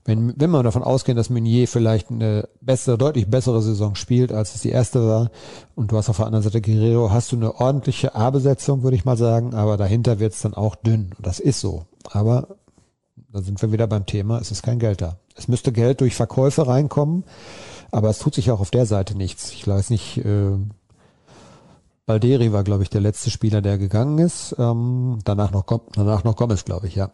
wenn, wenn man davon ausgehen, dass Meunier vielleicht eine bessere, deutlich bessere Saison spielt, als es die erste war, und du hast auf der anderen Seite Guerrero, hast du eine ordentliche A-Besetzung, würde ich mal sagen, aber dahinter wird es dann auch dünn. Das ist so. Aber da sind wir wieder beim Thema, es ist kein Geld da. Es müsste Geld durch Verkäufe reinkommen, aber es tut sich auch auf der Seite nichts. Ich weiß nicht, äh, Balderi war, glaube ich, der letzte Spieler, der gegangen ist. Ähm, danach noch danach noch Gomez, glaube ich, ja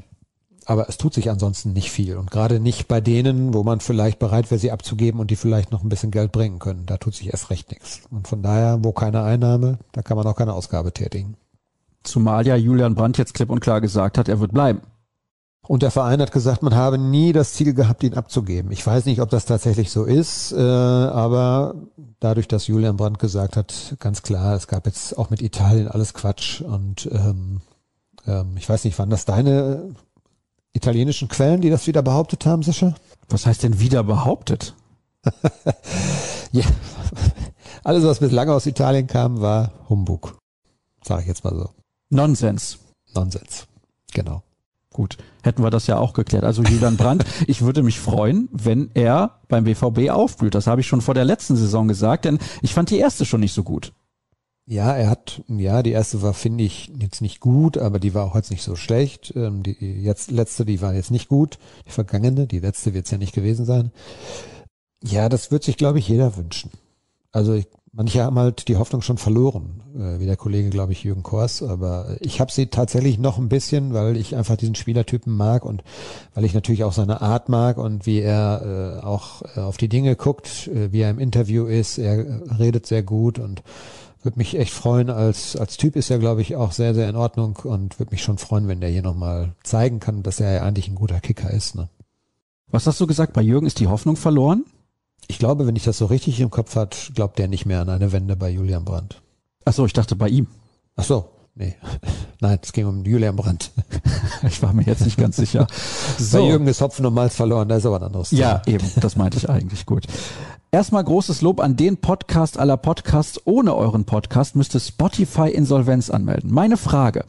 aber es tut sich ansonsten nicht viel. Und gerade nicht bei denen, wo man vielleicht bereit wäre, sie abzugeben und die vielleicht noch ein bisschen Geld bringen können. Da tut sich erst recht nichts. Und von daher, wo keine Einnahme, da kann man auch keine Ausgabe tätigen. Zumal ja Julian Brandt jetzt klipp und klar gesagt hat, er wird bleiben. Und der Verein hat gesagt, man habe nie das Ziel gehabt, ihn abzugeben. Ich weiß nicht, ob das tatsächlich so ist, äh, aber dadurch, dass Julian Brandt gesagt hat, ganz klar, es gab jetzt auch mit Italien alles Quatsch und ähm, ähm, ich weiß nicht, wann das deine italienischen Quellen, die das wieder behauptet haben, Sascha? Was heißt denn wieder behauptet? <laughs> ja, alles, was bislang aus Italien kam, war Humbug. Sag ich jetzt mal so. Nonsens. Nonsens. Genau. Gut, hätten wir das ja auch geklärt. Also Julian Brandt, <laughs> ich würde mich freuen, wenn er beim BVB aufblüht. Das habe ich schon vor der letzten Saison gesagt, denn ich fand die erste schon nicht so gut. Ja, er hat, ja, die erste war, finde ich, jetzt nicht gut, aber die war auch jetzt nicht so schlecht. Ähm, die jetzt letzte, die war jetzt nicht gut. Die vergangene, die letzte wird es ja nicht gewesen sein. Ja, das wird sich, glaube ich, jeder wünschen. Also ich, manche haben halt die Hoffnung schon verloren, äh, wie der Kollege, glaube ich, Jürgen Kors. Aber ich habe sie tatsächlich noch ein bisschen, weil ich einfach diesen Spielertypen mag und weil ich natürlich auch seine Art mag und wie er äh, auch äh, auf die Dinge guckt, äh, wie er im Interview ist. Er redet sehr gut und würde mich echt freuen. Als, als Typ ist er, glaube ich, auch sehr, sehr in Ordnung und würde mich schon freuen, wenn der hier nochmal zeigen kann, dass er ja eigentlich ein guter Kicker ist. Ne? Was hast du gesagt? Bei Jürgen ist die Hoffnung verloren? Ich glaube, wenn ich das so richtig im Kopf hat, glaubt er nicht mehr an eine Wende bei Julian Brandt. Ach so, ich dachte bei ihm. Ach so, nee. <laughs> Nein, es ging um Julian Brandt. <laughs> ich war mir jetzt nicht ganz sicher. <laughs> So. Bei Jürgen ist Hopfen und Malz verloren, da ist aber ein anderes. Ja, eben, das meinte ich eigentlich gut. Erstmal großes Lob an den Podcast aller Podcasts. Ohne euren Podcast müsste Spotify Insolvenz anmelden. Meine Frage.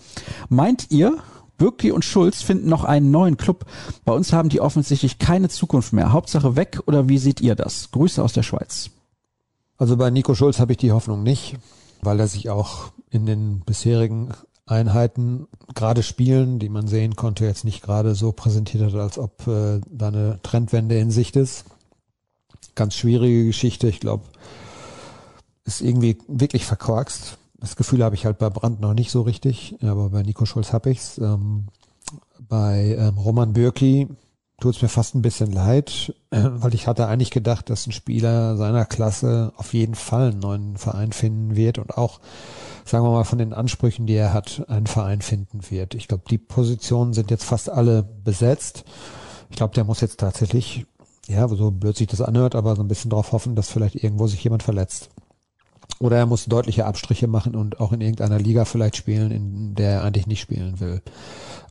Meint ihr, Birki und Schulz finden noch einen neuen Club? Bei uns haben die offensichtlich keine Zukunft mehr. Hauptsache weg oder wie seht ihr das? Grüße aus der Schweiz. Also bei Nico Schulz habe ich die Hoffnung nicht, weil er sich auch in den bisherigen Einheiten gerade spielen, die man sehen konnte, jetzt nicht gerade so präsentiert hat, als ob äh, da eine Trendwende in Sicht ist ganz schwierige Geschichte. Ich glaube, ist irgendwie wirklich verkorkst. Das Gefühl habe ich halt bei Brandt noch nicht so richtig, aber bei Nico Schulz habe ich's. Ähm, bei ähm, Roman Bürki tut es mir fast ein bisschen leid, äh, <clears throat> weil ich hatte eigentlich gedacht, dass ein Spieler seiner Klasse auf jeden Fall einen neuen Verein finden wird und auch, sagen wir mal, von den Ansprüchen, die er hat, einen Verein finden wird. Ich glaube, die Positionen sind jetzt fast alle besetzt. Ich glaube, der muss jetzt tatsächlich ja, so blöd sich das anhört, aber so ein bisschen darauf hoffen, dass vielleicht irgendwo sich jemand verletzt. Oder er muss deutliche Abstriche machen und auch in irgendeiner Liga vielleicht spielen, in der er eigentlich nicht spielen will.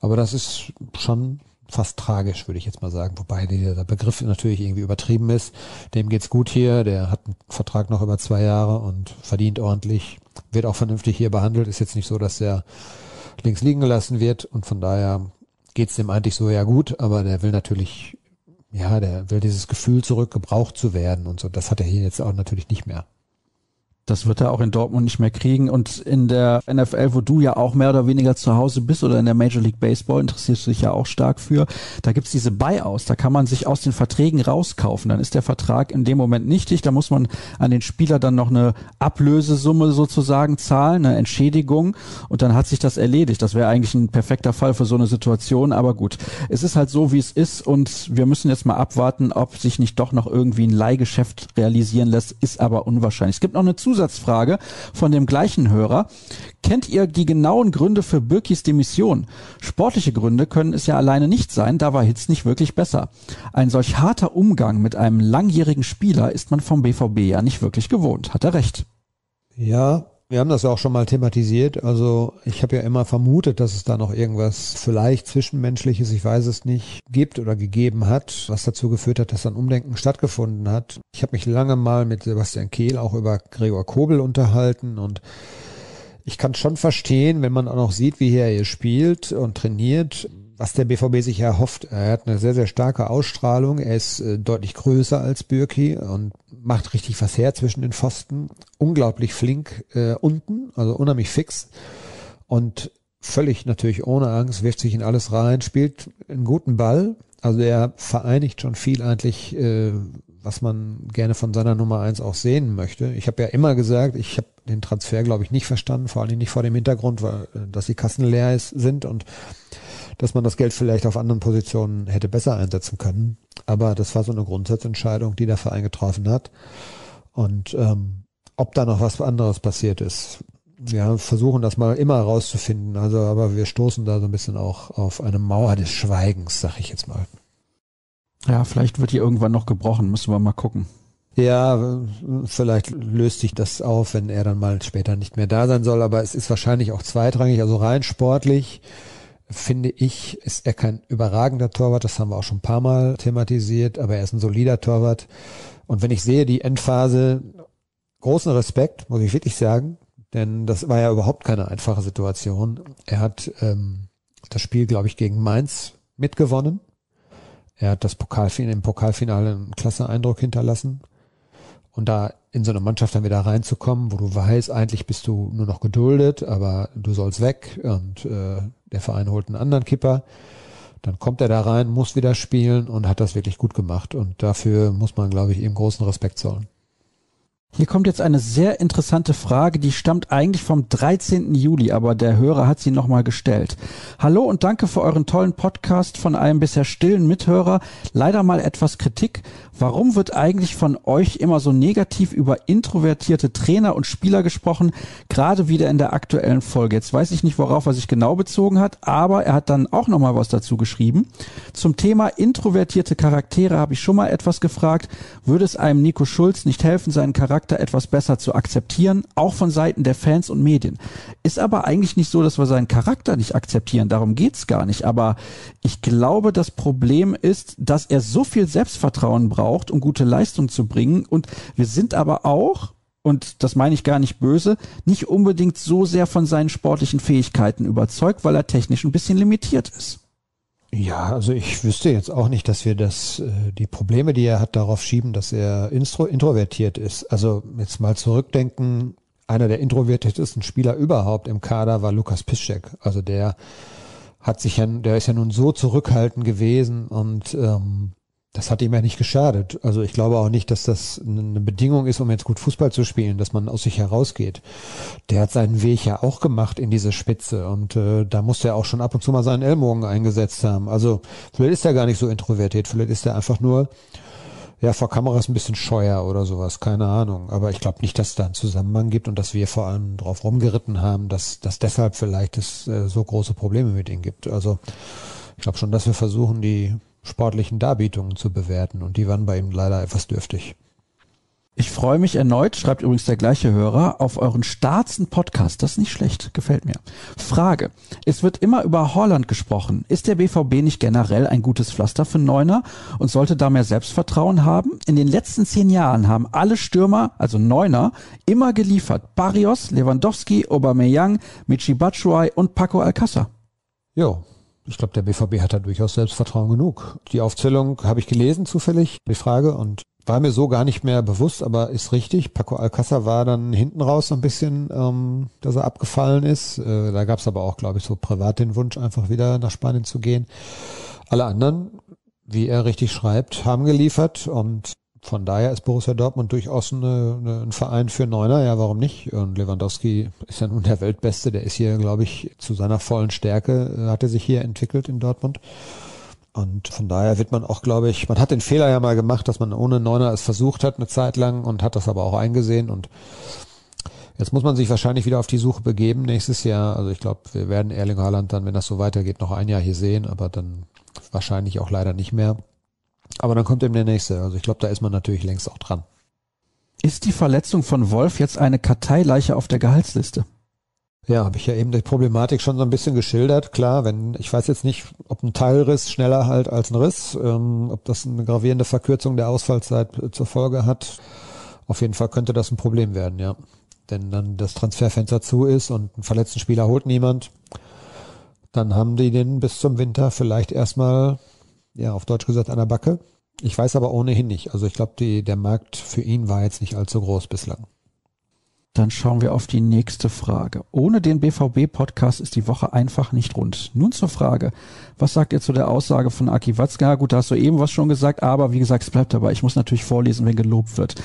Aber das ist schon fast tragisch, würde ich jetzt mal sagen. Wobei der Begriff natürlich irgendwie übertrieben ist. Dem geht's gut hier, der hat einen Vertrag noch über zwei Jahre und verdient ordentlich, wird auch vernünftig hier behandelt. Ist jetzt nicht so, dass der links liegen gelassen wird und von daher geht's dem eigentlich so ja gut, aber der will natürlich, ja, der will dieses Gefühl zurück, gebraucht zu werden und so. Das hat er hier jetzt auch natürlich nicht mehr. Das wird er auch in Dortmund nicht mehr kriegen. Und in der NFL, wo du ja auch mehr oder weniger zu Hause bist oder in der Major League Baseball, interessierst du dich ja auch stark für. Da gibt's diese Buyouts, da kann man sich aus den Verträgen rauskaufen. Dann ist der Vertrag in dem Moment nichtig. Da muss man an den Spieler dann noch eine Ablösesumme sozusagen zahlen, eine Entschädigung. Und dann hat sich das erledigt. Das wäre eigentlich ein perfekter Fall für so eine Situation. Aber gut, es ist halt so, wie es ist. Und wir müssen jetzt mal abwarten, ob sich nicht doch noch irgendwie ein Leihgeschäft realisieren lässt. Ist aber unwahrscheinlich. Es gibt noch eine Zusatz Zusatzfrage von dem gleichen Hörer. Kennt ihr die genauen Gründe für Birkis Demission? Sportliche Gründe können es ja alleine nicht sein, da war Hitz nicht wirklich besser. Ein solch harter Umgang mit einem langjährigen Spieler ist man vom BVB ja nicht wirklich gewohnt. Hat er recht? Ja, wir haben das ja auch schon mal thematisiert. Also ich habe ja immer vermutet, dass es da noch irgendwas vielleicht Zwischenmenschliches, ich weiß es nicht, gibt oder gegeben hat, was dazu geführt hat, dass ein Umdenken stattgefunden hat. Ich habe mich lange mal mit Sebastian Kehl auch über Gregor Kobel unterhalten und ich kann schon verstehen, wenn man auch noch sieht, wie er hier spielt und trainiert, was der BVB sich erhofft. Er hat eine sehr, sehr starke Ausstrahlung. Er ist äh, deutlich größer als Bürki und macht richtig was her zwischen den Pfosten. Unglaublich flink äh, unten, also unheimlich fix. Und völlig natürlich ohne Angst, wirft sich in alles rein, spielt einen guten Ball. Also er vereinigt schon viel eigentlich, äh, was man gerne von seiner Nummer eins auch sehen möchte. Ich habe ja immer gesagt, ich habe den Transfer, glaube ich, nicht verstanden, vor allem nicht vor dem Hintergrund, weil, äh, dass die Kassen leer ist, sind und dass man das Geld vielleicht auf anderen Positionen hätte besser einsetzen können. Aber das war so eine Grundsatzentscheidung, die der Verein getroffen hat. Und ähm, ob da noch was anderes passiert ist, wir versuchen das mal immer rauszufinden. Also, aber wir stoßen da so ein bisschen auch auf eine Mauer des Schweigens, sag ich jetzt mal. Ja, vielleicht wird die irgendwann noch gebrochen, müssen wir mal gucken. Ja, vielleicht löst sich das auf, wenn er dann mal später nicht mehr da sein soll, aber es ist wahrscheinlich auch zweitrangig, also rein sportlich finde ich, ist er kein überragender Torwart, das haben wir auch schon ein paar Mal thematisiert, aber er ist ein solider Torwart. Und wenn ich sehe die Endphase, großen Respekt, muss ich wirklich sagen, denn das war ja überhaupt keine einfache Situation. Er hat ähm, das Spiel, glaube ich, gegen Mainz mitgewonnen. Er hat das Pokalfinale, im Pokalfinale einen klasse Eindruck hinterlassen. Und da in so eine Mannschaft dann wieder reinzukommen, wo du weißt, eigentlich bist du nur noch geduldet, aber du sollst weg und äh, der Verein holt einen anderen Kipper. Dann kommt er da rein, muss wieder spielen und hat das wirklich gut gemacht. Und dafür muss man, glaube ich, ihm großen Respekt zollen. Hier kommt jetzt eine sehr interessante Frage, die stammt eigentlich vom 13. Juli, aber der Hörer hat sie nochmal gestellt. Hallo und danke für euren tollen Podcast von einem bisher stillen Mithörer. Leider mal etwas Kritik. Warum wird eigentlich von euch immer so negativ über introvertierte Trainer und Spieler gesprochen, gerade wieder in der aktuellen Folge? Jetzt weiß ich nicht, worauf er sich genau bezogen hat, aber er hat dann auch nochmal was dazu geschrieben. Zum Thema introvertierte Charaktere habe ich schon mal etwas gefragt. Würde es einem Nico Schulz nicht helfen, seinen Charakter etwas besser zu akzeptieren, auch von Seiten der Fans und Medien? Ist aber eigentlich nicht so, dass wir seinen Charakter nicht akzeptieren. Darum geht's gar nicht. Aber ich glaube, das Problem ist, dass er so viel Selbstvertrauen braucht, um gute Leistung zu bringen. Und wir sind aber auch, und das meine ich gar nicht böse, nicht unbedingt so sehr von seinen sportlichen Fähigkeiten überzeugt, weil er technisch ein bisschen limitiert ist. Ja, also ich wüsste jetzt auch nicht, dass wir das, äh, die Probleme, die er hat, darauf schieben, dass er intro, introvertiert ist. Also jetzt mal zurückdenken, einer der introvertiertesten Spieler überhaupt im Kader war Lukas Piszczek. Also der hat sich ja, der ist ja nun so zurückhaltend gewesen und ähm, das hat ihm ja nicht geschadet. Also ich glaube auch nicht, dass das eine Bedingung ist, um jetzt gut Fußball zu spielen, dass man aus sich herausgeht. Der hat seinen Weg ja auch gemacht in diese Spitze und äh, da musste er auch schon ab und zu mal seinen Ellbogen eingesetzt haben. Also vielleicht ist er gar nicht so introvertiert, vielleicht ist er einfach nur ja vor Kameras ein bisschen scheuer oder sowas, keine Ahnung. Aber ich glaube nicht, dass es da einen Zusammenhang gibt und dass wir vor allem drauf rumgeritten haben, dass, dass deshalb vielleicht es äh, so große Probleme mit ihm gibt. Also ich glaube schon, dass wir versuchen, die sportlichen Darbietungen zu bewerten und die waren bei ihm leider etwas dürftig. Ich freue mich erneut, schreibt übrigens der gleiche Hörer, auf euren staatsten Podcast. Das ist nicht schlecht, gefällt mir. Frage. Es wird immer über Holland gesprochen. Ist der BVB nicht generell ein gutes Pflaster für Neuner und sollte da mehr Selbstvertrauen haben? In den letzten zehn Jahren haben alle Stürmer, also Neuner, immer geliefert. Barrios, Lewandowski, Aubameyang, Michi Batshuayi und Paco Alcázar. Jo, ich glaube, der BVB hat da durchaus Selbstvertrauen genug. Die Aufzählung habe ich gelesen zufällig, die Frage, und war mir so gar nicht mehr bewusst, aber ist richtig. Paco Alcázar war dann hinten raus so ein bisschen, ähm, dass er abgefallen ist. Äh, da gab es aber auch, glaube ich, so privat den Wunsch, einfach wieder nach Spanien zu gehen. Alle anderen, wie er richtig schreibt, haben geliefert und von daher ist Borussia Dortmund durchaus eine, eine, ein Verein für Neuner, ja, warum nicht? Und Lewandowski ist ja nun der Weltbeste, der ist hier, glaube ich, zu seiner vollen Stärke, äh, hat er sich hier entwickelt in Dortmund. Und von daher wird man auch, glaube ich, man hat den Fehler ja mal gemacht, dass man ohne Neuner es versucht hat eine Zeit lang und hat das aber auch eingesehen und Jetzt muss man sich wahrscheinlich wieder auf die Suche begeben nächstes Jahr. Also ich glaube, wir werden Erling Haaland dann, wenn das so weitergeht, noch ein Jahr hier sehen, aber dann wahrscheinlich auch leider nicht mehr. Aber dann kommt eben der nächste. Also ich glaube, da ist man natürlich längst auch dran. Ist die Verletzung von Wolf jetzt eine Karteileiche auf der Gehaltsliste? Ja, habe ich ja eben die Problematik schon so ein bisschen geschildert. Klar, wenn ich weiß jetzt nicht, ob ein Teilriss schneller halt als ein Riss, ähm, ob das eine gravierende Verkürzung der Ausfallzeit zur Folge hat. Auf jeden Fall könnte das ein Problem werden, ja. Denn dann das Transferfenster zu ist und einen verletzten Spieler holt niemand, dann haben die den bis zum Winter vielleicht erstmal, ja, auf Deutsch gesagt, an der Backe. Ich weiß aber ohnehin nicht. Also ich glaube, der Markt für ihn war jetzt nicht allzu groß bislang. Dann schauen wir auf die nächste Frage. Ohne den BVB-Podcast ist die Woche einfach nicht rund. Nun zur Frage. Was sagt ihr zu der Aussage von Aki Watzka? Gut, da hast du eben was schon gesagt, aber wie gesagt, es bleibt dabei. Ich muss natürlich vorlesen, wenn gelobt wird.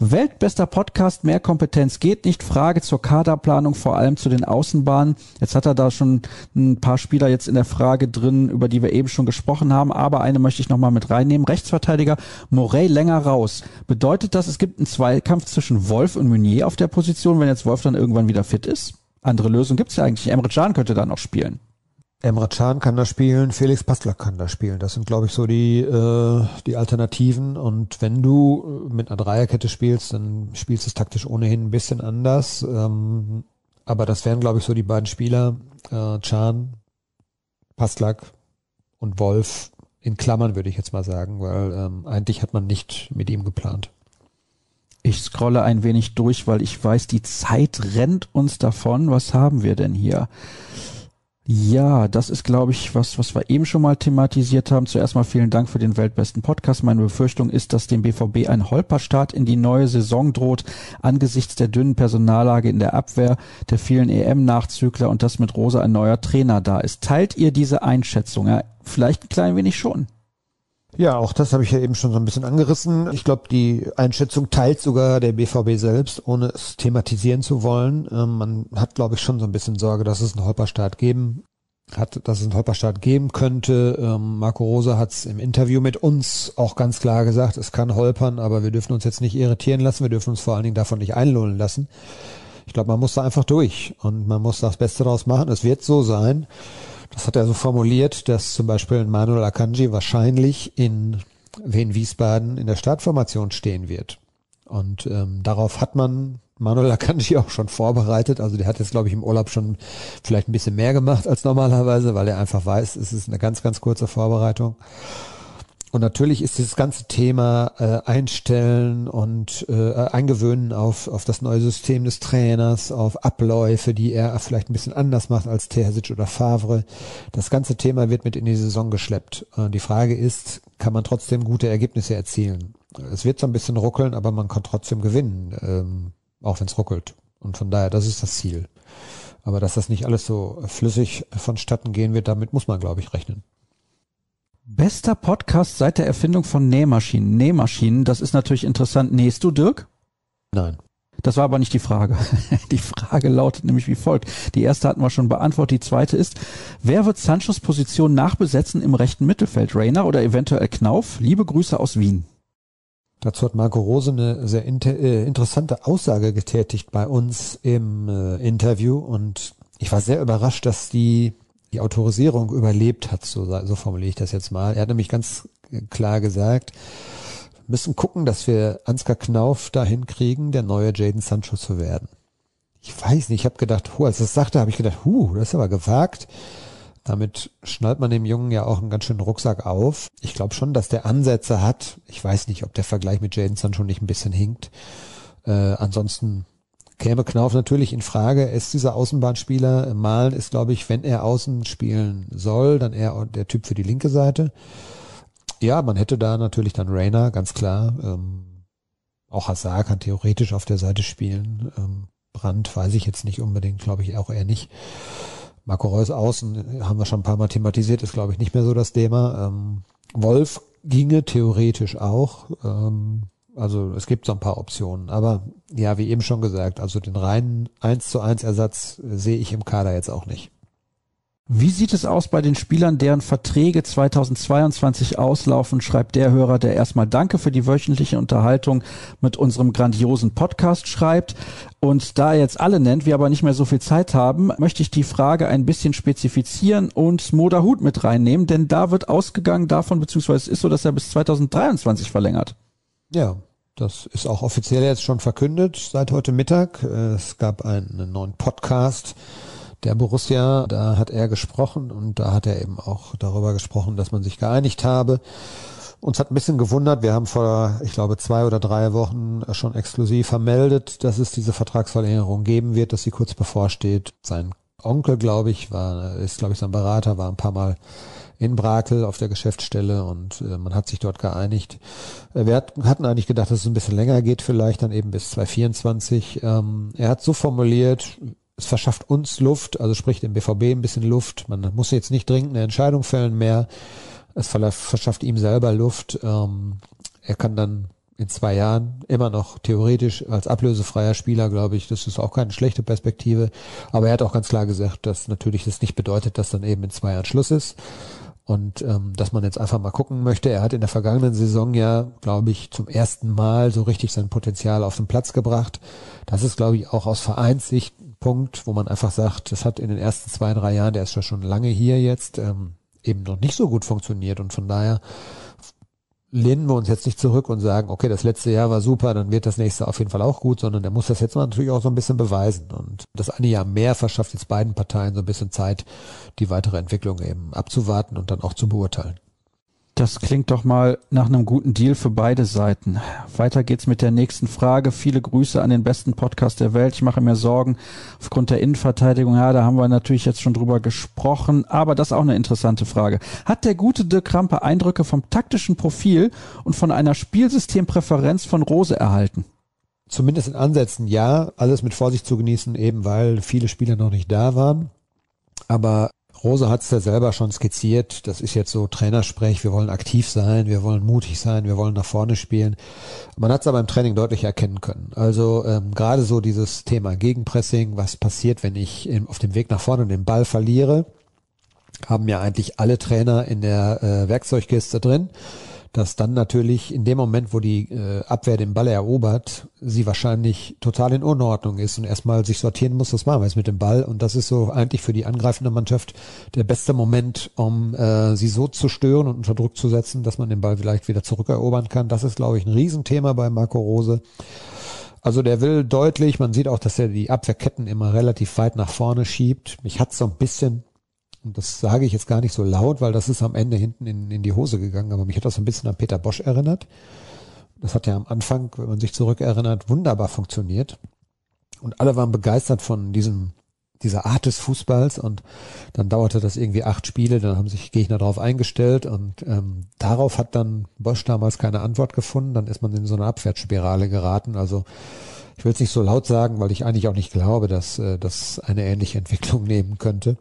Weltbester Podcast, mehr Kompetenz geht nicht. Frage zur Kaderplanung, vor allem zu den Außenbahnen. Jetzt hat er da schon ein paar Spieler jetzt in der Frage drin, über die wir eben schon gesprochen haben, aber eine möchte ich nochmal mit reinnehmen. Rechtsverteidiger Morey länger raus. Bedeutet das, es gibt einen Zweikampf zwischen Wolf und Meunier auf der Position? Position, wenn jetzt Wolf dann irgendwann wieder fit ist? Andere Lösung gibt's ja eigentlich. Emre Can könnte da noch spielen. Emre Can kann da spielen, Felix Passlack kann da spielen. Das sind, glaube ich, so die, äh, die Alternativen. Und wenn du mit einer Dreierkette spielst, dann spielst du es taktisch ohnehin ein bisschen anders. Ähm, aber das wären, glaube ich, so die beiden Spieler, äh, Can, Passlack und Wolf in Klammern, würde ich jetzt mal sagen, weil ähm, eigentlich hat man nicht mit ihm geplant. Ich scrolle ein wenig durch, weil ich weiß, die Zeit rennt uns davon. Was haben wir denn hier? Ja, das ist, glaube ich, was, was wir eben schon mal thematisiert haben. Zuerst mal vielen Dank für den weltbesten Podcast. Meine Befürchtung ist, dass dem BVB ein Holperstart in die neue Saison droht, angesichts der dünnen Personallage in der Abwehr, der vielen EM-Nachzügler und dass mit Rosa ein neuer Trainer da ist. Teilt ihr diese Einschätzung? Ja, vielleicht ein klein wenig schon. Ja, auch das habe ich ja eben schon so ein bisschen angerissen. Ich glaube, die Einschätzung teilt sogar der BVB selbst, ohne es thematisieren zu wollen. Ähm, man hat, glaube ich, schon so ein bisschen Sorge, dass es einen Holperstart geben hat, dass es einen Holperstart geben könnte. Ähm, Marco Rosa hat es im Interview mit uns auch ganz klar gesagt, es kann holpern, aber wir dürfen uns jetzt nicht irritieren lassen, wir dürfen uns vor allen Dingen davon nicht einlullen lassen. Ich glaube, man muss da einfach durch und man muss das Beste daraus machen. Es wird so sein. Das hat er so formuliert, dass zum Beispiel Manuel Akanji wahrscheinlich in Wien Wiesbaden in der Startformation stehen wird. Und ähm, darauf hat man Manuel Akanji <laughs> auch schon vorbereitet. Also der hat jetzt, glaube ich, im Urlaub schon vielleicht ein bisschen mehr gemacht als normalerweise, weil er einfach weiß, es ist eine ganz, ganz kurze Vorbereitung. Und natürlich ist dieses ganze Thema äh, Einstellen und äh, Eingewöhnen auf, auf das neue System des Trainers, auf Abläufe, die er vielleicht ein bisschen anders macht als Terzic oder Favre. Das ganze Thema wird mit in die Saison geschleppt. Äh, die Frage ist, kann man trotzdem gute Ergebnisse erzielen? Es wird so ein bisschen ruckeln, aber man kann trotzdem gewinnen, ähm, auch wenn es ruckelt. Und von daher, das ist das Ziel. Aber dass das nicht alles so flüssig vonstatten gehen wird, damit muss man, glaube ich, rechnen. Bester Podcast seit der Erfindung von Nähmaschinen. Nähmaschinen, das ist natürlich interessant. Nähst du, Dirk? Nein. Das war aber nicht die Frage. <laughs> Die Frage lautet nämlich wie folgt. Die erste hatten wir schon beantwortet. Die zweite ist, wer wird Sanchos Position nachbesetzen im rechten Mittelfeld? Rainer oder eventuell Knauf? Liebe Grüße aus Wien. Dazu hat Marco Rose eine sehr inter äh, interessante Aussage getätigt bei uns im äh, Interview und ich war sehr überrascht, dass die die Autorisierung überlebt hat, so, so formuliere ich das jetzt mal. Er hat nämlich ganz klar gesagt, müssen gucken, dass wir Ansgar Knauf dahin kriegen, der neue Jaden Sancho zu werden. Ich weiß nicht, ich habe gedacht, hu, als das sagte, habe ich gedacht, hu, das ist aber gewagt. Damit schnallt man dem Jungen ja auch einen ganz schönen Rucksack auf. Ich glaube schon, dass der Ansätze hat. Ich weiß nicht, ob der Vergleich mit Jaden Sancho nicht ein bisschen hinkt. Äh, ansonsten käme Knauf natürlich in Frage. Er ist dieser Außenbahnspieler. Malen ist, glaube ich, wenn er außen spielen soll, dann eher der Typ für die linke Seite. Ja, man hätte da natürlich dann Rainer, ganz klar. Ähm, auch Hazard kann theoretisch auf der Seite spielen. Ähm, Brand weiß ich jetzt nicht unbedingt, glaube ich auch eher nicht. Marco Reus außen haben wir schon ein paar Mal thematisiert, ist glaube ich nicht mehr so das Thema. Ähm, Wolf ginge theoretisch auch. Ähm, also es gibt so ein paar Optionen. Aber ja, wie eben schon gesagt, also den reinen 1 zu 1 Ersatz sehe ich im Kader jetzt auch nicht. Wie sieht es aus bei den Spielern, deren Verträge 2022 auslaufen, schreibt der Hörer, der erstmal Danke für die wöchentliche Unterhaltung mit unserem grandiosen Podcast schreibt. Und da er jetzt alle nennt, wir aber nicht mehr so viel Zeit haben, möchte ich die Frage ein bisschen spezifizieren und Moda Hut mit reinnehmen, denn da wird ausgegangen davon, beziehungsweise es ist so, dass er bis 2023 verlängert. Ja, das ist auch offiziell jetzt schon verkündet seit heute Mittag. Es gab einen neuen Podcast der Borussia, da hat er gesprochen und da hat er eben auch darüber gesprochen, dass man sich geeinigt habe. Uns hat ein bisschen gewundert, wir haben vor, ich glaube, zwei oder drei Wochen schon exklusiv vermeldet, dass es diese Vertragsverlängerung geben wird, dass sie kurz bevorsteht. Sein Onkel, glaube ich, war, ist, glaube ich, sein Berater, war ein paar Mal in Brakel auf der Geschäftsstelle und äh, man hat sich dort geeinigt. Äh, wir hat, hatten eigentlich gedacht, dass es ein bisschen länger geht, vielleicht dann eben bis 2024. Ähm, er hat so formuliert, es verschafft uns Luft, also sprich dem BVB ein bisschen Luft. Man muss jetzt nicht dringend eine Entscheidung fällen mehr. Es verschafft ihm selber Luft. Ähm, er kann dann in zwei Jahren immer noch theoretisch als ablösefreier Spieler, glaube ich, das ist auch keine schlechte Perspektive. Aber er hat auch ganz klar gesagt, dass natürlich das nicht bedeutet, dass dann eben in zwei Jahren Schluss ist. Und ähm, dass man jetzt einfach mal gucken möchte. Er hat in der vergangenen Saison ja, glaube ich, zum ersten Mal so richtig sein Potenzial auf den Platz gebracht. Das ist, glaube ich, auch aus Vereinssicht Punkt, wo man einfach sagt, das hat in den ersten zwei, drei Jahren, der ist ja schon lange hier jetzt, ähm, eben noch nicht so gut funktioniert und von daher lehnen wir uns jetzt nicht zurück und sagen, okay, das letzte Jahr war super, dann wird das nächste auf jeden Fall auch gut, sondern der muss das jetzt natürlich auch so ein bisschen beweisen. Und das eine Jahr mehr verschafft jetzt beiden Parteien so ein bisschen Zeit, die weitere Entwicklung eben abzuwarten und dann auch zu beurteilen. Das klingt doch mal nach einem guten Deal für beide Seiten. Weiter geht's mit der nächsten Frage. Viele Grüße an den besten Podcast der Welt. Ich mache mir Sorgen aufgrund der Innenverteidigung. Ja, da haben wir natürlich jetzt schon drüber gesprochen, aber das ist auch eine interessante Frage. Hat der gute Dirk Krampe Eindrücke vom taktischen Profil und von einer Spielsystempräferenz von Rose erhalten? Zumindest in Ansätzen ja. Alles mit Vorsicht zu genießen, eben weil viele Spieler noch nicht da waren. Aber Rose hat es ja selber schon skizziert. Das ist jetzt so Trainersprech. Wir wollen aktiv sein, wir wollen mutig sein, wir wollen nach vorne spielen. Man hat es aber im Training deutlich erkennen können. Also ähm, gerade so dieses Thema Gegenpressing, was passiert, wenn ich im, auf dem Weg nach vorne den Ball verliere, haben ja eigentlich alle Trainer in der äh, Werkzeugkiste drin dass dann natürlich in dem Moment, wo die äh, Abwehr den Ball erobert, sie wahrscheinlich total in Unordnung ist und erstmal sich sortieren muss, was machen wir jetzt mit dem Ball. Und das ist so eigentlich für die angreifende Mannschaft der beste Moment, um äh, sie so zu stören und unter Druck zu setzen, dass man den Ball vielleicht wieder zurückerobern kann. Das ist, glaube ich, ein Riesenthema bei Marco Rose. Also der will deutlich, man sieht auch, dass er die Abwehrketten immer relativ weit nach vorne schiebt. Mich hat so ein bisschen und das sage ich jetzt gar nicht so laut, weil das ist am Ende hinten in, in die Hose gegangen, aber mich hat das ein bisschen an Peter Bosch erinnert. Das hat ja am Anfang, wenn man sich zurückerinnert, wunderbar funktioniert. Und alle waren begeistert von diesem, dieser Art des Fußballs und dann dauerte das irgendwie acht Spiele, dann haben sich Gegner darauf eingestellt und ähm, darauf hat dann Bosch damals keine Antwort gefunden, dann ist man in so eine Abwärtsspirale geraten. Also ich will es nicht so laut sagen, weil ich eigentlich auch nicht glaube, dass äh, das eine ähnliche Entwicklung <laughs> nehmen könnte.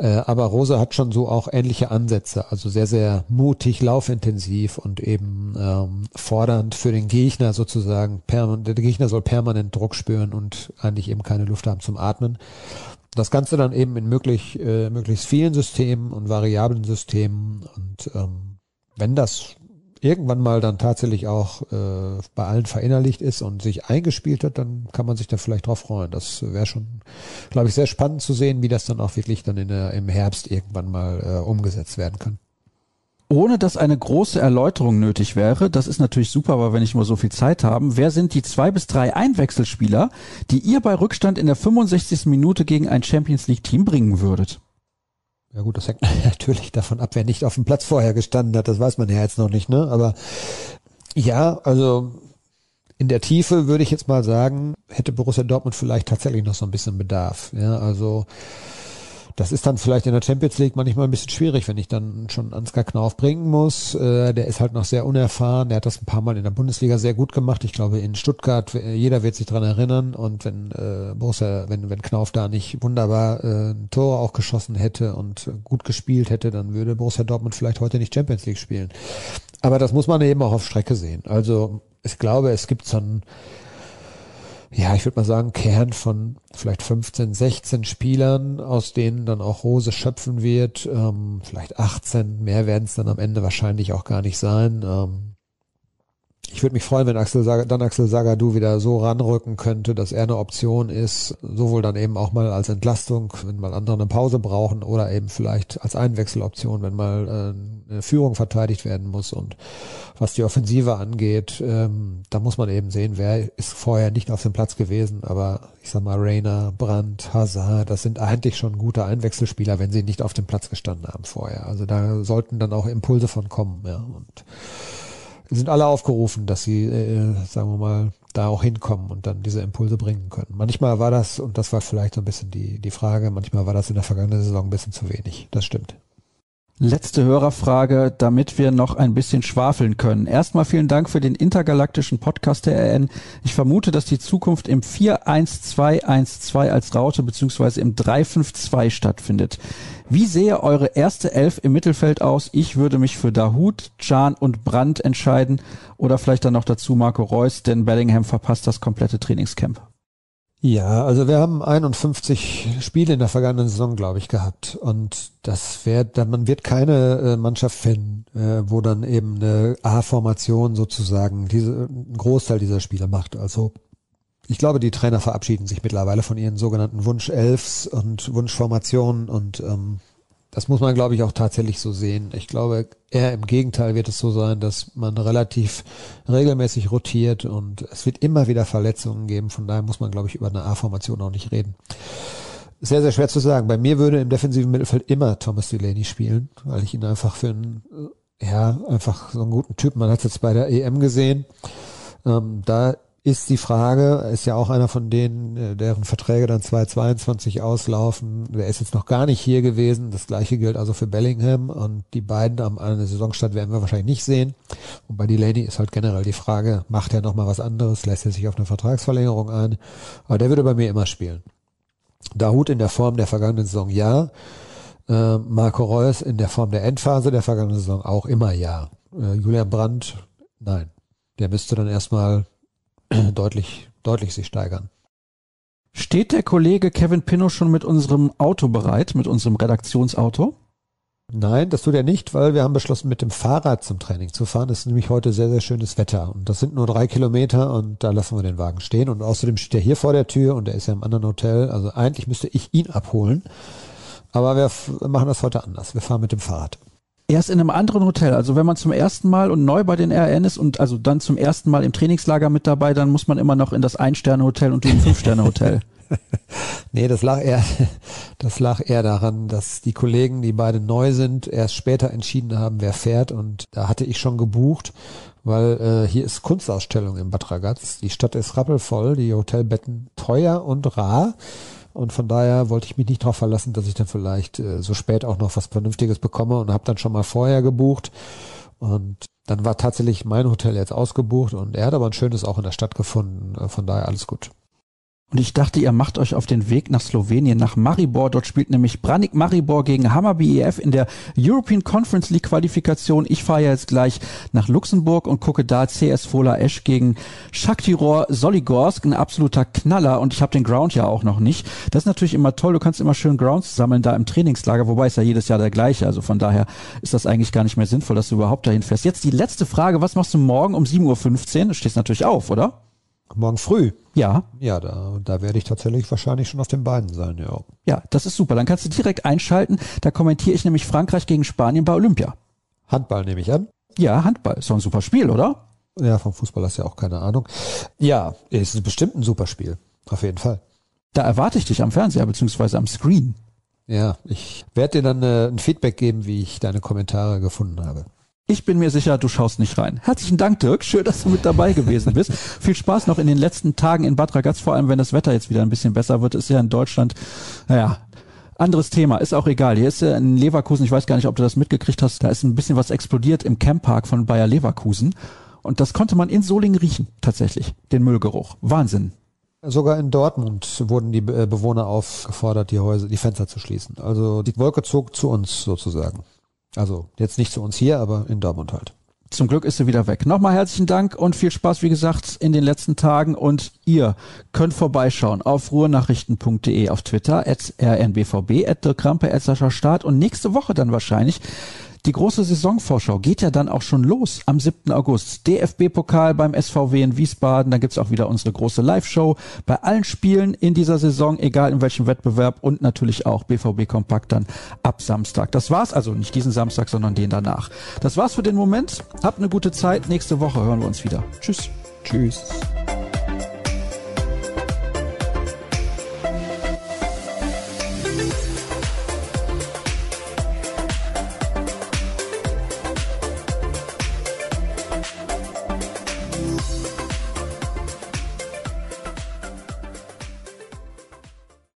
Äh, aber Rose hat schon so auch ähnliche Ansätze, also sehr, sehr mutig, laufintensiv und eben ähm, fordernd für den Gegner sozusagen. Der Gegner soll permanent Druck spüren und eigentlich eben keine Luft haben zum Atmen. Das Ganze dann eben in möglich, äh, möglichst vielen Systemen und variablen Systemen. Und ähm, wenn das irgendwann mal dann tatsächlich auch äh, bei allen verinnerlicht ist und sich eingespielt hat, dann kann man sich da vielleicht drauf freuen. Das wäre schon, glaube ich, sehr spannend zu sehen, wie das dann auch wirklich dann in der, im Herbst irgendwann mal äh, umgesetzt werden kann. ohne dass eine große Erläuterung nötig wäre, das ist natürlich super, aber wenn ich nur so viel Zeit haben, wer sind die zwei bis drei Einwechselspieler, die ihr bei Rückstand in der 65. Minute gegen ein Champions League Team bringen würdet? Ja gut, das hängt <laughs> natürlich davon ab, wer nicht auf dem Platz vorher gestanden hat. Das weiß man ja jetzt noch nicht, ne? Aber ja, also in der Tiefe würde ich jetzt mal sagen, hätte Borussia Dortmund vielleicht tatsächlich noch so ein bisschen Bedarf. Ja, also das ist dann vielleicht in der Champions League manchmal ein bisschen schwierig, wenn ich dann schon Ansgar Knauf bringen muss. Äh, der ist halt noch sehr unerfahren. Der hat das ein paar Mal in der Bundesliga sehr gut gemacht. Ich glaube, in Stuttgart, jeder wird sich dran erinnern. Und wenn äh, Borussia, wenn, wenn Knauf da nicht wunderbar äh, ein Tor auch geschossen hätte und gut gespielt hätte, dann würde Borussia Dortmund vielleicht heute nicht Champions League spielen. Aber das muss man eben auch auf Strecke sehen. Also ich glaube, es gibt so ein ja, ich würde mal sagen, Kern von vielleicht 15, 16 Spielern, aus denen dann auch Rose schöpfen wird. Ähm, vielleicht 18, mehr werden es dann am Ende wahrscheinlich auch gar nicht sein. Ähm, ich würde mich freuen, wenn Axel Saga, dann Axel Sagadou wieder so ranrücken könnte, dass er eine Option ist, sowohl dann eben auch mal als Entlastung, wenn mal andere eine Pause brauchen oder eben vielleicht als Einwechseloption, wenn mal äh, eine Führung verteidigt werden muss. Und was die Offensive angeht, ähm, da muss man eben sehen, wer ist vorher nicht auf dem Platz gewesen, aber ich sag mal Rainer, Brandt, Hazard, das sind eigentlich schon gute Einwechselspieler, wenn sie nicht auf dem Platz gestanden haben vorher. Also da sollten dann auch Impulse von kommen, ja. Und sind alle aufgerufen, dass sie, äh, sagen wir mal, da auch hinkommen und dann diese Impulse bringen können. Manchmal war das, und das war vielleicht so ein bisschen die, die Frage, manchmal war das in der vergangenen Saison ein bisschen zu wenig. Das stimmt. Letzte Hörerfrage, damit wir noch ein bisschen schwafeln können. Erstmal vielen Dank für den intergalaktischen Podcast der RN. Ich vermute, dass die Zukunft im 41212 als Raute beziehungsweise im 352 stattfindet. Wie sehe eure erste Elf im Mittelfeld aus? Ich würde mich für Dahut, Can und Brandt entscheiden oder vielleicht dann noch dazu Marco Reus, denn Bellingham verpasst das komplette Trainingscamp. Ja, also wir haben 51 Spiele in der vergangenen Saison, glaube ich, gehabt. Und das wird, man wird keine äh, Mannschaft finden, äh, wo dann eben eine A-Formation sozusagen diese, einen Großteil dieser Spiele macht. Also ich glaube, die Trainer verabschieden sich mittlerweile von ihren sogenannten Wunsch-Elfs und Wunschformationen und ähm, das muss man, glaube ich, auch tatsächlich so sehen. Ich glaube, eher im Gegenteil wird es so sein, dass man relativ regelmäßig rotiert und es wird immer wieder Verletzungen geben. Von daher muss man, glaube ich, über eine A-Formation auch nicht reden. Sehr, sehr schwer zu sagen. Bei mir würde im defensiven Mittelfeld immer Thomas Delaney spielen, weil ich ihn einfach für einen, ja, einfach so einen guten Typ, man hat es jetzt bei der EM gesehen. Ähm, da ist die Frage, ist ja auch einer von denen, äh, deren Verträge dann 2022 auslaufen. Der ist jetzt noch gar nicht hier gewesen. Das gleiche gilt also für Bellingham und die beiden am der Saisonstart werden wir wahrscheinlich nicht sehen. Und bei Delaney ist halt generell die Frage, macht er nochmal was anderes, lässt er sich auf eine Vertragsverlängerung ein? Aber der würde bei mir immer spielen. Dahut in der Form der vergangenen Saison ja. Äh, Marco Reus in der Form der Endphase der vergangenen Saison auch immer ja. Äh, Julian Brandt, nein. Der müsste dann erstmal <clears throat> deutlich, deutlich sich steigern. Steht der Kollege Kevin Pinnow schon mit unserem Auto bereit, mit unserem Redaktionsauto? Nein, das tut er nicht, weil wir haben beschlossen, mit dem Fahrrad zum Training zu fahren. Es ist nämlich heute sehr, sehr schönes Wetter. Und das sind nur drei Kilometer und da lassen wir den Wagen stehen. Und außerdem steht er hier vor der Tür und er ist ja im anderen Hotel. Also eigentlich müsste ich ihn abholen. Aber wir machen das heute anders. Wir fahren mit dem Fahrrad. Erst in einem anderen Hotel. Also wenn man zum ersten Mal und neu bei den RN ist und also dann zum ersten Mal im Trainingslager mit dabei, dann muss man immer noch in das Ein-Sterne-Hotel und ein Fünf-Sterne-Hotel. <laughs> <laughs> nee, das lag eher, das lag eher daran, dass die Kollegen, die beide neu sind, erst später entschieden haben, wer fährt. Und da hatte ich schon gebucht, weil äh, hier ist Kunstausstellung in Bad Ragaz. Die Stadt ist rappelvoll, die Hotelbetten teuer und rar. Und von daher wollte ich mich nicht darauf verlassen, dass ich dann vielleicht äh, so spät auch noch was Vernünftiges bekomme und habe dann schon mal vorher gebucht. Und dann war tatsächlich mein Hotel jetzt ausgebucht und er hat aber ein schönes auch in der Stadt gefunden. Äh, von daher alles gut. Und ich dachte, ihr macht euch auf den Weg nach Slowenien, nach Maribor. Dort spielt nämlich Branik Maribor gegen Hammerby EF in der European Conference League Qualifikation. Ich fahre jetzt gleich nach Luxemburg und gucke da CS Fola Esch gegen Shaktiror Soligorsk. Ein absoluter Knaller. Und ich habe den Ground ja auch noch nicht. Das ist natürlich immer toll. Du kannst immer schön Grounds sammeln da im Trainingslager. Wobei ist ja jedes Jahr der gleiche. Also von daher ist das eigentlich gar nicht mehr sinnvoll, dass du überhaupt dahin fährst. Jetzt die letzte Frage. Was machst du morgen um 7.15 Uhr? Du stehst natürlich auf, oder? Morgen früh. Ja. Ja, da, da werde ich tatsächlich wahrscheinlich schon auf den Beinen sein, ja. Ja, das ist super. Dann kannst du direkt einschalten. Da kommentiere ich nämlich Frankreich gegen Spanien bei Olympia. Handball nehme ich an. Ja, Handball. Ist doch ein super Spiel, oder? Ja, vom Fußball hast du ja auch keine Ahnung. Ja, es ist bestimmt ein super Spiel. Auf jeden Fall. Da erwarte ich dich am Fernseher beziehungsweise am Screen. Ja, ich werde dir dann äh, ein Feedback geben, wie ich deine Kommentare gefunden habe. Ich bin mir sicher, du schaust nicht rein. Herzlichen Dank, Dirk. Schön, dass du mit dabei gewesen bist. <laughs> Viel Spaß noch in den letzten Tagen in Bad Ragaz, vor allem wenn das Wetter jetzt wieder ein bisschen besser wird. Ist ja in Deutschland, naja, anderes Thema, ist auch egal. Hier ist ja in Leverkusen, ich weiß gar nicht, ob du das mitgekriegt hast, da ist ein bisschen was explodiert im Camppark von Bayer Leverkusen. Und das konnte man in Solingen riechen, tatsächlich, den Müllgeruch. Wahnsinn. Sogar in Dortmund wurden die äh, Bewohner aufgefordert, die Häuser, die Fenster zu schließen. Also die Wolke zog zu uns sozusagen. Also jetzt nicht zu uns hier, aber in Dortmund halt. Zum Glück ist sie wieder weg. Nochmal herzlichen Dank und viel Spaß, wie gesagt, in den letzten Tagen. Und ihr könnt vorbeischauen auf ruhrnachrichten.de auf Twitter, at rnbvb, at Dirk Krampe, at Sascha Staat. Und nächste Woche dann wahrscheinlich die große Saisonvorschau geht ja dann auch schon los am 7. August. DFB-Pokal beim SVW in Wiesbaden. Dann gibt's auch wieder unsere große Live-Show bei allen Spielen in dieser Saison, egal in welchem Wettbewerb und natürlich auch BVB Kompakt dann ab Samstag. Das war's also nicht diesen Samstag, sondern den danach. Das war's für den Moment. Habt eine gute Zeit. Nächste Woche hören wir uns wieder. Tschüss. Tschüss.